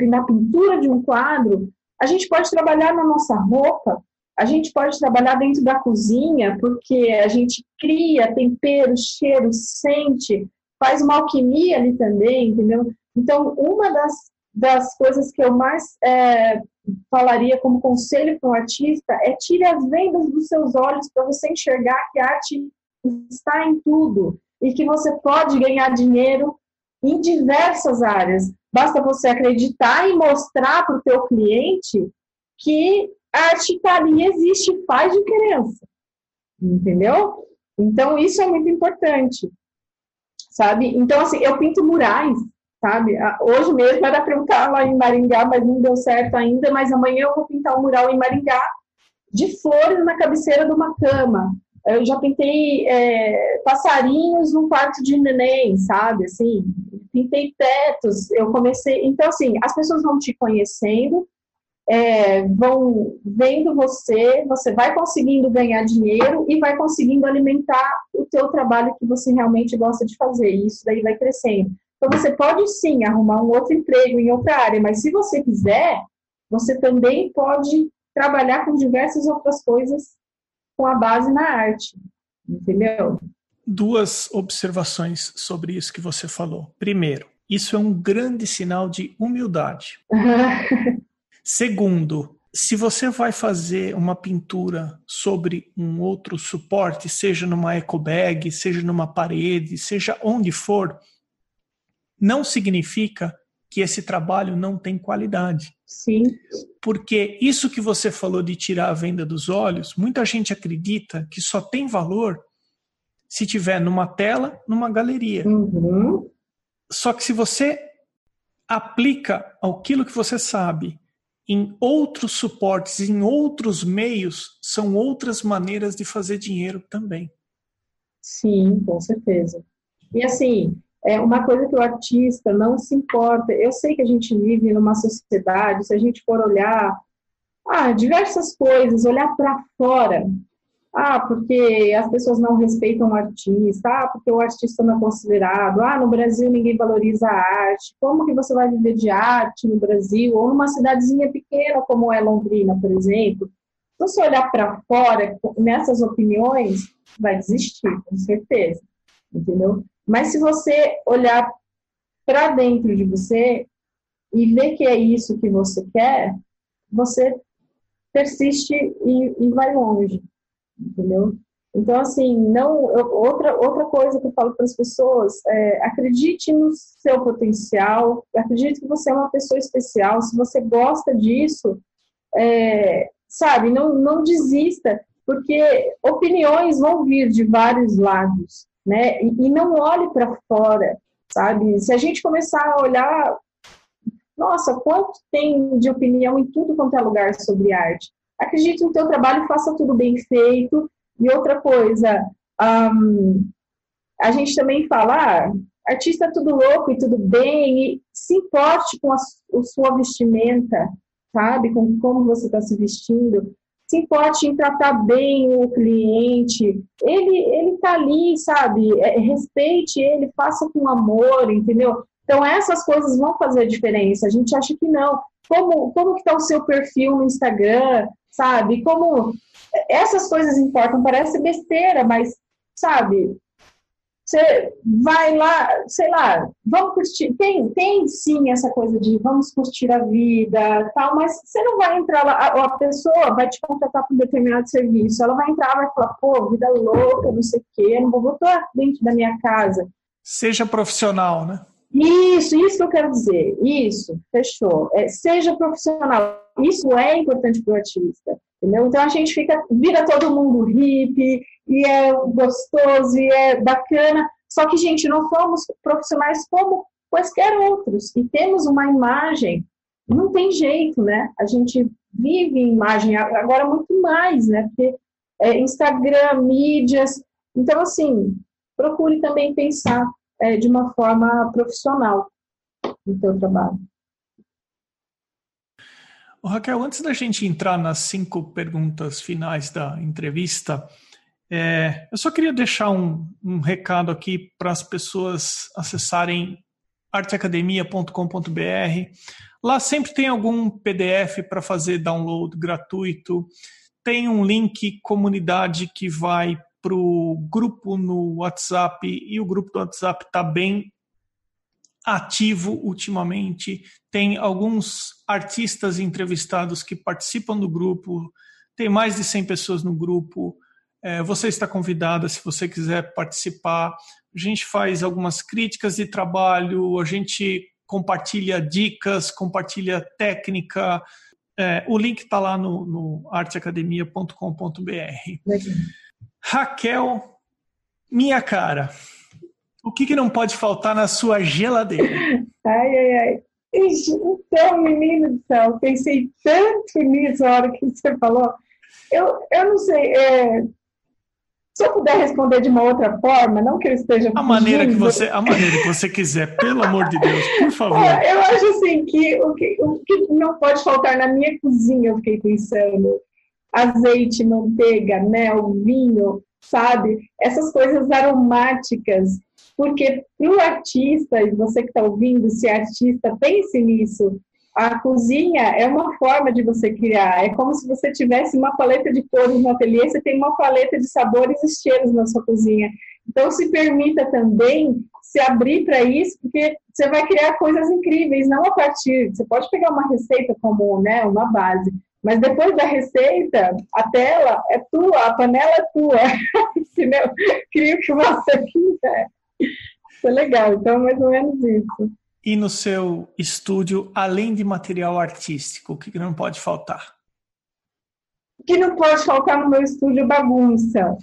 Speaker 2: na pintura de um quadro, a gente pode trabalhar na nossa roupa, a gente pode trabalhar dentro da cozinha, porque a gente cria tempero, cheiro, sente, faz uma alquimia ali também, entendeu? Então, uma das, das coisas que eu mais é, falaria como conselho para um artista é tire as vendas dos seus olhos para você enxergar que a arte está em tudo e que você pode ganhar dinheiro em diversas áreas. Basta você acreditar e mostrar para o teu cliente que a ali, existe, faz diferença. Entendeu? Então, isso é muito importante. Sabe? Então, assim, eu pinto murais sabe? Hoje mesmo era para eu estar lá em Maringá, mas não deu certo ainda, mas amanhã eu vou pintar um mural em Maringá de flores na cabeceira de uma cama. Eu já pintei é, passarinhos no quarto de neném, sabe? Assim, pintei tetos. Eu comecei. Então, assim, as pessoas vão te conhecendo, é, vão vendo você, você vai conseguindo ganhar dinheiro e vai conseguindo alimentar o teu trabalho que você realmente gosta de fazer. E isso daí vai crescendo. Então, você pode sim arrumar um outro emprego em outra área, mas se você quiser, você também pode trabalhar com diversas outras coisas com a base na arte, entendeu?
Speaker 1: Duas observações sobre isso que você falou. Primeiro, isso é um grande sinal de humildade. Segundo, se você vai fazer uma pintura sobre um outro suporte, seja numa eco bag, seja numa parede, seja onde for, não significa que esse trabalho não tem qualidade.
Speaker 2: Sim.
Speaker 1: Porque isso que você falou de tirar a venda dos olhos, muita gente acredita que só tem valor se tiver numa tela, numa galeria.
Speaker 2: Uhum.
Speaker 1: Só que se você aplica aquilo que você sabe em outros suportes, em outros meios, são outras maneiras de fazer dinheiro também.
Speaker 2: Sim, com certeza. E assim, é uma coisa que o artista não se importa. Eu sei que a gente vive numa sociedade, se a gente for olhar ah, diversas coisas, olhar para fora, Ah, porque as pessoas não respeitam o artista, ah, porque o artista não é considerado, ah, no Brasil ninguém valoriza a arte, como que você vai viver de arte no Brasil, ou numa cidadezinha pequena como é Londrina, por exemplo. Se você olhar para fora nessas opiniões, vai desistir, com certeza, entendeu? Mas se você olhar para dentro de você e ver que é isso que você quer, você persiste e, e vai longe entendeu? Então, assim, não, outra, outra coisa que eu falo para as pessoas é acredite no seu potencial, acredite que você é uma pessoa especial, se você gosta disso, é, sabe, não, não desista, porque opiniões vão vir de vários lados, né? E, e não olhe para fora, sabe? Se a gente começar a olhar, nossa, quanto tem de opinião em tudo quanto é lugar sobre arte acredite no teu trabalho, faça tudo bem feito. E outra coisa, um, a gente também fala, ah, artista é tudo louco e tudo bem, e se importe com a, a sua vestimenta, sabe? Com como você está se vestindo. Se importe em tratar bem o cliente. Ele ele tá ali, sabe? É, respeite ele, faça com amor, entendeu? Então essas coisas vão fazer diferença. A gente acha que não. Como como que está o seu perfil no Instagram? sabe? Como essas coisas importam, parece besteira, mas, sabe? Você vai lá, sei lá, vamos curtir. Tem, tem sim essa coisa de vamos curtir a vida, tal, mas você não vai entrar lá, a, a pessoa vai te contratar para um determinado serviço, ela vai entrar, vai falar, pô, vida louca, não sei o quê, não vou voltar dentro da minha casa.
Speaker 1: Seja profissional, né?
Speaker 2: Isso, isso que eu quero dizer. Isso, fechou. É, seja profissional. Isso é importante para o artista. Entendeu? Então a gente fica, vira todo mundo hippie, e é gostoso, e é bacana. Só que, gente, não somos profissionais como quaisquer outros. E temos uma imagem. Não tem jeito, né? A gente vive em imagem, agora muito mais, né? Porque é, Instagram, mídias. Então, assim, procure também pensar é, de uma forma profissional no seu trabalho.
Speaker 1: Raquel, antes da gente entrar nas cinco perguntas finais da entrevista, é, eu só queria deixar um, um recado aqui para as pessoas acessarem arteacademia.com.br. Lá sempre tem algum PDF para fazer download gratuito. Tem um link comunidade que vai para o grupo no WhatsApp e o grupo do WhatsApp está bem ativo ultimamente. Tem alguns artistas entrevistados que participam do grupo, tem mais de 100 pessoas no grupo. É, você está convidada se você quiser participar. A gente faz algumas críticas de trabalho, a gente compartilha dicas, compartilha técnica. É, o link está lá no, no arteacademia.com.br. Raquel, minha cara, o que, que não pode faltar na sua geladeira?
Speaker 2: Ai, ai, ai. Então, menino do céu, pensei tanto nisso na hora que você falou. Eu, eu não sei, é, se eu puder responder de uma outra forma, não que eu esteja.
Speaker 1: A maneira que você, a maneira que você quiser, pelo amor de Deus, por favor.
Speaker 2: eu acho assim que o, que o que não pode faltar na minha cozinha, eu fiquei pensando, azeite, manteiga, mel, vinho, sabe? Essas coisas aromáticas. Porque para o artista, e você que está ouvindo, se é artista, pense nisso. A cozinha é uma forma de você criar. É como se você tivesse uma paleta de cores no ateliê, você tem uma paleta de sabores e cheiros na sua cozinha. Então, se permita também se abrir para isso, porque você vai criar coisas incríveis, não a partir. Você pode pegar uma receita como né, uma base, mas depois da receita, a tela é tua, a panela é tua. Entendeu? Cria o que você quiser. É legal. Então, mais ou menos isso.
Speaker 1: E no seu estúdio, além de material artístico, o que não pode faltar?
Speaker 2: O que não pode faltar no meu estúdio bagunça.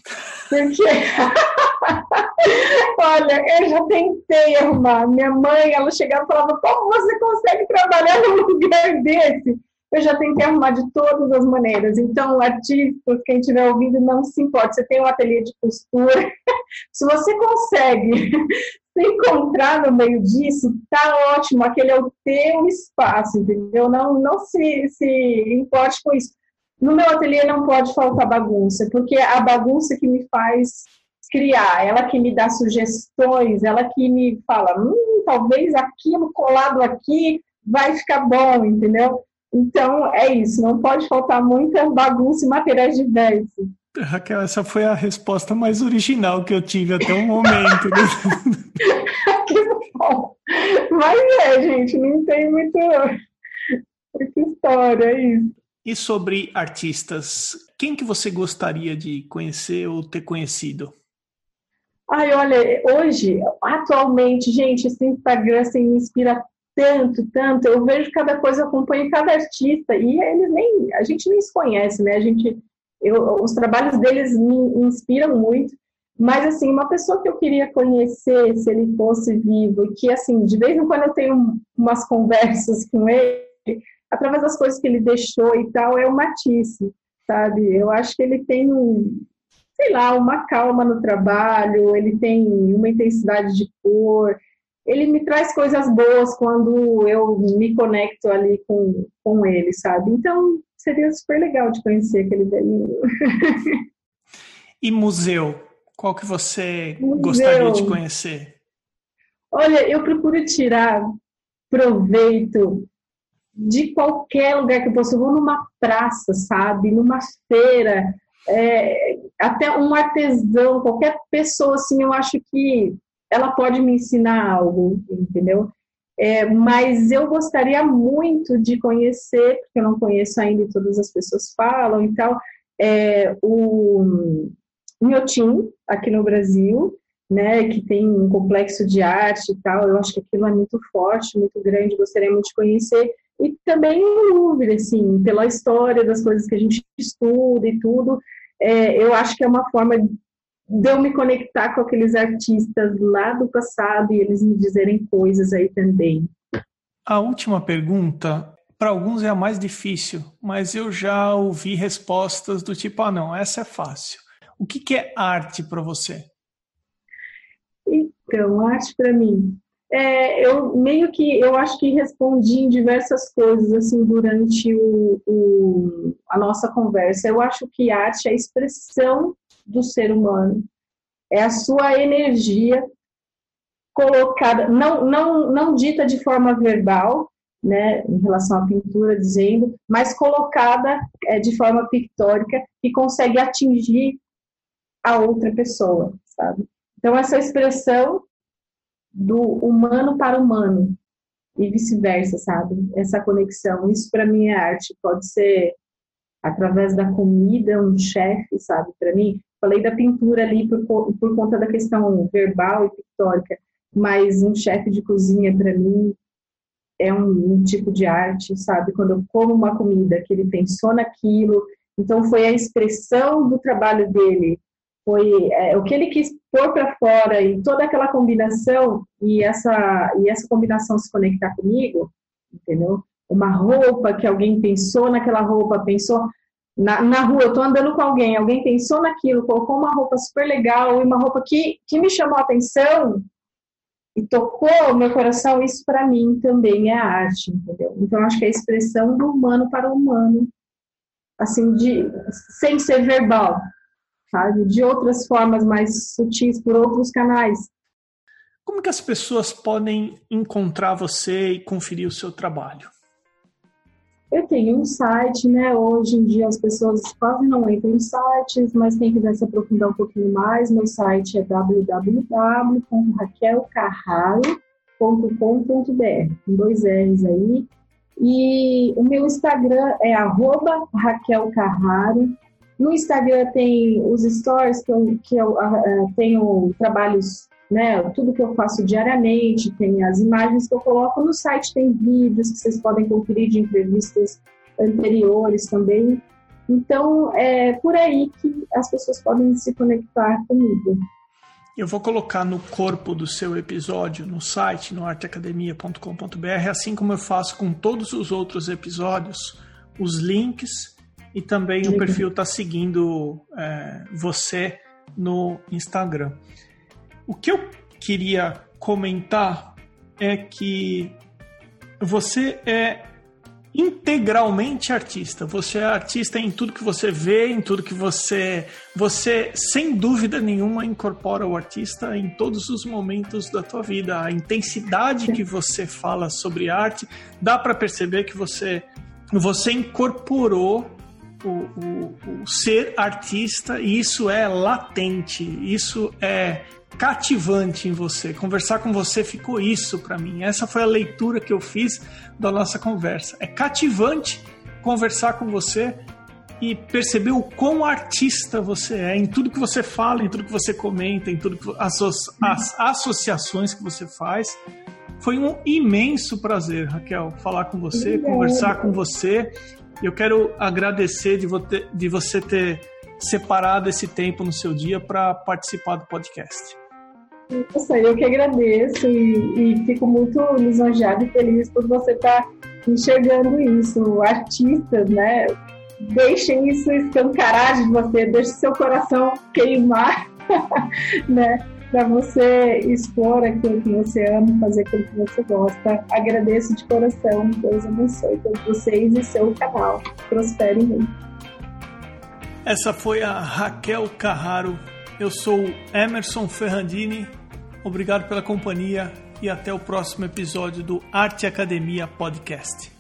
Speaker 2: Porque, olha, eu já tentei arrumar. Minha mãe, ela chegava e falava: Como você consegue trabalhar num lugar desse? Eu já tentei arrumar de todas as maneiras. Então, artistas, quem estiver ouvindo, não se importe. Você tem um ateliê de costura. se você consegue se encontrar no meio disso, tá ótimo. Aquele é o teu espaço, entendeu? Não, não se, se importe com isso. no meu ateliê não pode faltar bagunça, porque a bagunça que me faz criar, ela que me dá sugestões, ela que me fala, hum, talvez aquilo colado aqui vai ficar bom, entendeu? Então é isso, não pode faltar muita bagunça e materiais diversos.
Speaker 1: Raquel, essa foi a resposta mais original que eu tive até o momento. Né?
Speaker 2: que bom! Mas é, gente, não tem muito, muita história, é isso.
Speaker 1: E sobre artistas, quem que você gostaria de conhecer ou ter conhecido?
Speaker 2: Ai, olha, hoje, atualmente, gente, esse Instagram assim, me inspira tanto, tanto. Eu vejo cada coisa, acompanho cada artista e eles nem, a gente nem se conhece, né? A gente, eu, os trabalhos deles me inspiram muito. Mas assim, uma pessoa que eu queria conhecer, se ele fosse vivo, que assim, de vez em quando eu tenho umas conversas com ele, através das coisas que ele deixou e tal, é o Matisse, sabe? Eu acho que ele tem um, sei lá, uma calma no trabalho, ele tem uma intensidade de cor, ele me traz coisas boas quando eu me conecto ali com, com ele, sabe? Então, seria super legal de conhecer aquele velhinho.
Speaker 1: E museu? Qual que você museu. gostaria de conhecer?
Speaker 2: Olha, eu procuro tirar proveito de qualquer lugar que eu possa. Eu vou numa praça, sabe? Numa feira, é, até um artesão, qualquer pessoa assim, eu acho que ela pode me ensinar algo, entendeu? É, mas eu gostaria muito de conhecer, porque eu não conheço ainda e todas as pessoas falam e tal, é, o Miotim, aqui no Brasil, né, que tem um complexo de arte e tal, eu acho que aquilo é muito forte, muito grande, gostaria muito de conhecer, e também o Louvre, assim, pela história das coisas que a gente estuda e tudo, é, eu acho que é uma forma de eu me conectar com aqueles artistas lá do passado e eles me dizerem coisas aí também.
Speaker 1: A última pergunta, para alguns é a mais difícil, mas eu já ouvi respostas do tipo: ah, não, essa é fácil. O que, que é arte para você?
Speaker 2: Então, arte para mim. É, eu meio que eu acho que respondi em diversas coisas assim durante o, o, a nossa conversa. Eu acho que arte é a expressão do ser humano. É a sua energia colocada, não, não, não dita de forma verbal, né, em relação à pintura, dizendo, mas colocada é, de forma pictórica e consegue atingir a outra pessoa, sabe? Então, essa expressão do humano para humano e vice-versa, sabe? Essa conexão, isso para mim é arte. Pode ser através da comida, um chefe, sabe? Para mim, Falei da pintura ali por, por conta da questão verbal e pictórica, mas um chefe de cozinha, para mim, é um, um, tipo de arte, sabe? Quando eu como uma comida, que ele pensou naquilo, então foi a expressão do trabalho dele, foi é, o que ele quis pôr para fora e toda aquela combinação e essa e essa combinação se conectar comigo, entendeu? Uma roupa que alguém pensou naquela roupa, pensou na, na rua, eu tô andando com alguém, alguém pensou naquilo, colocou uma roupa super legal e uma roupa que, que me chamou a atenção e tocou meu coração, isso para mim também é arte, entendeu? Então acho que é a expressão do humano para o humano, assim, de, sem ser verbal, sabe? De outras formas mais sutis, por outros canais.
Speaker 1: Como que as pessoas podem encontrar você e conferir o seu trabalho?
Speaker 2: Eu tenho um site, né? Hoje em dia as pessoas quase não entram em sites, mas quem quiser se aprofundar um pouquinho mais, meu site é www.raquelcarraro.com.br, com dois R's aí. E o meu Instagram é arroba Raquel Carraro. No Instagram tem os stories que eu, que eu uh, tenho trabalhos né? Tudo que eu faço diariamente, tem as imagens que eu coloco no site, tem vídeos que vocês podem conferir de entrevistas anteriores também. Então, é por aí que as pessoas podem se conectar comigo.
Speaker 1: Eu vou colocar no corpo do seu episódio, no site, no arteacademia.com.br, assim como eu faço com todos os outros episódios, os links e também o perfil está seguindo é, você no Instagram. O que eu queria comentar é que você é integralmente artista. Você é artista em tudo que você vê, em tudo que você. Você, sem dúvida nenhuma, incorpora o artista em todos os momentos da tua vida. A intensidade que você fala sobre arte, dá para perceber que você, você incorporou o, o, o ser artista e isso é latente, isso é cativante em você. Conversar com você ficou isso para mim. Essa foi a leitura que eu fiz da nossa conversa. É cativante conversar com você e perceber o quão artista você é em tudo que você fala, em tudo que você comenta, em tudo que as, as associações que você faz. Foi um imenso prazer, Raquel, falar com você, conversar com você. Eu quero agradecer de, de você ter separado esse tempo no seu dia para participar do podcast.
Speaker 2: Nossa, eu que agradeço e, e fico muito lisonjeada e feliz por você estar tá enxergando isso. Artistas, né? Deixem isso escancarar de você, deixe seu coração queimar, né? Para você expor aquilo que você ama, fazer aquilo que você gosta. Agradeço de coração. Deus abençoe todos vocês e seu canal. Prosperem muito.
Speaker 1: Essa foi a Raquel Carraro. Eu sou Emerson Ferrandini Obrigado pela companhia e até o próximo episódio do Arte Academia Podcast.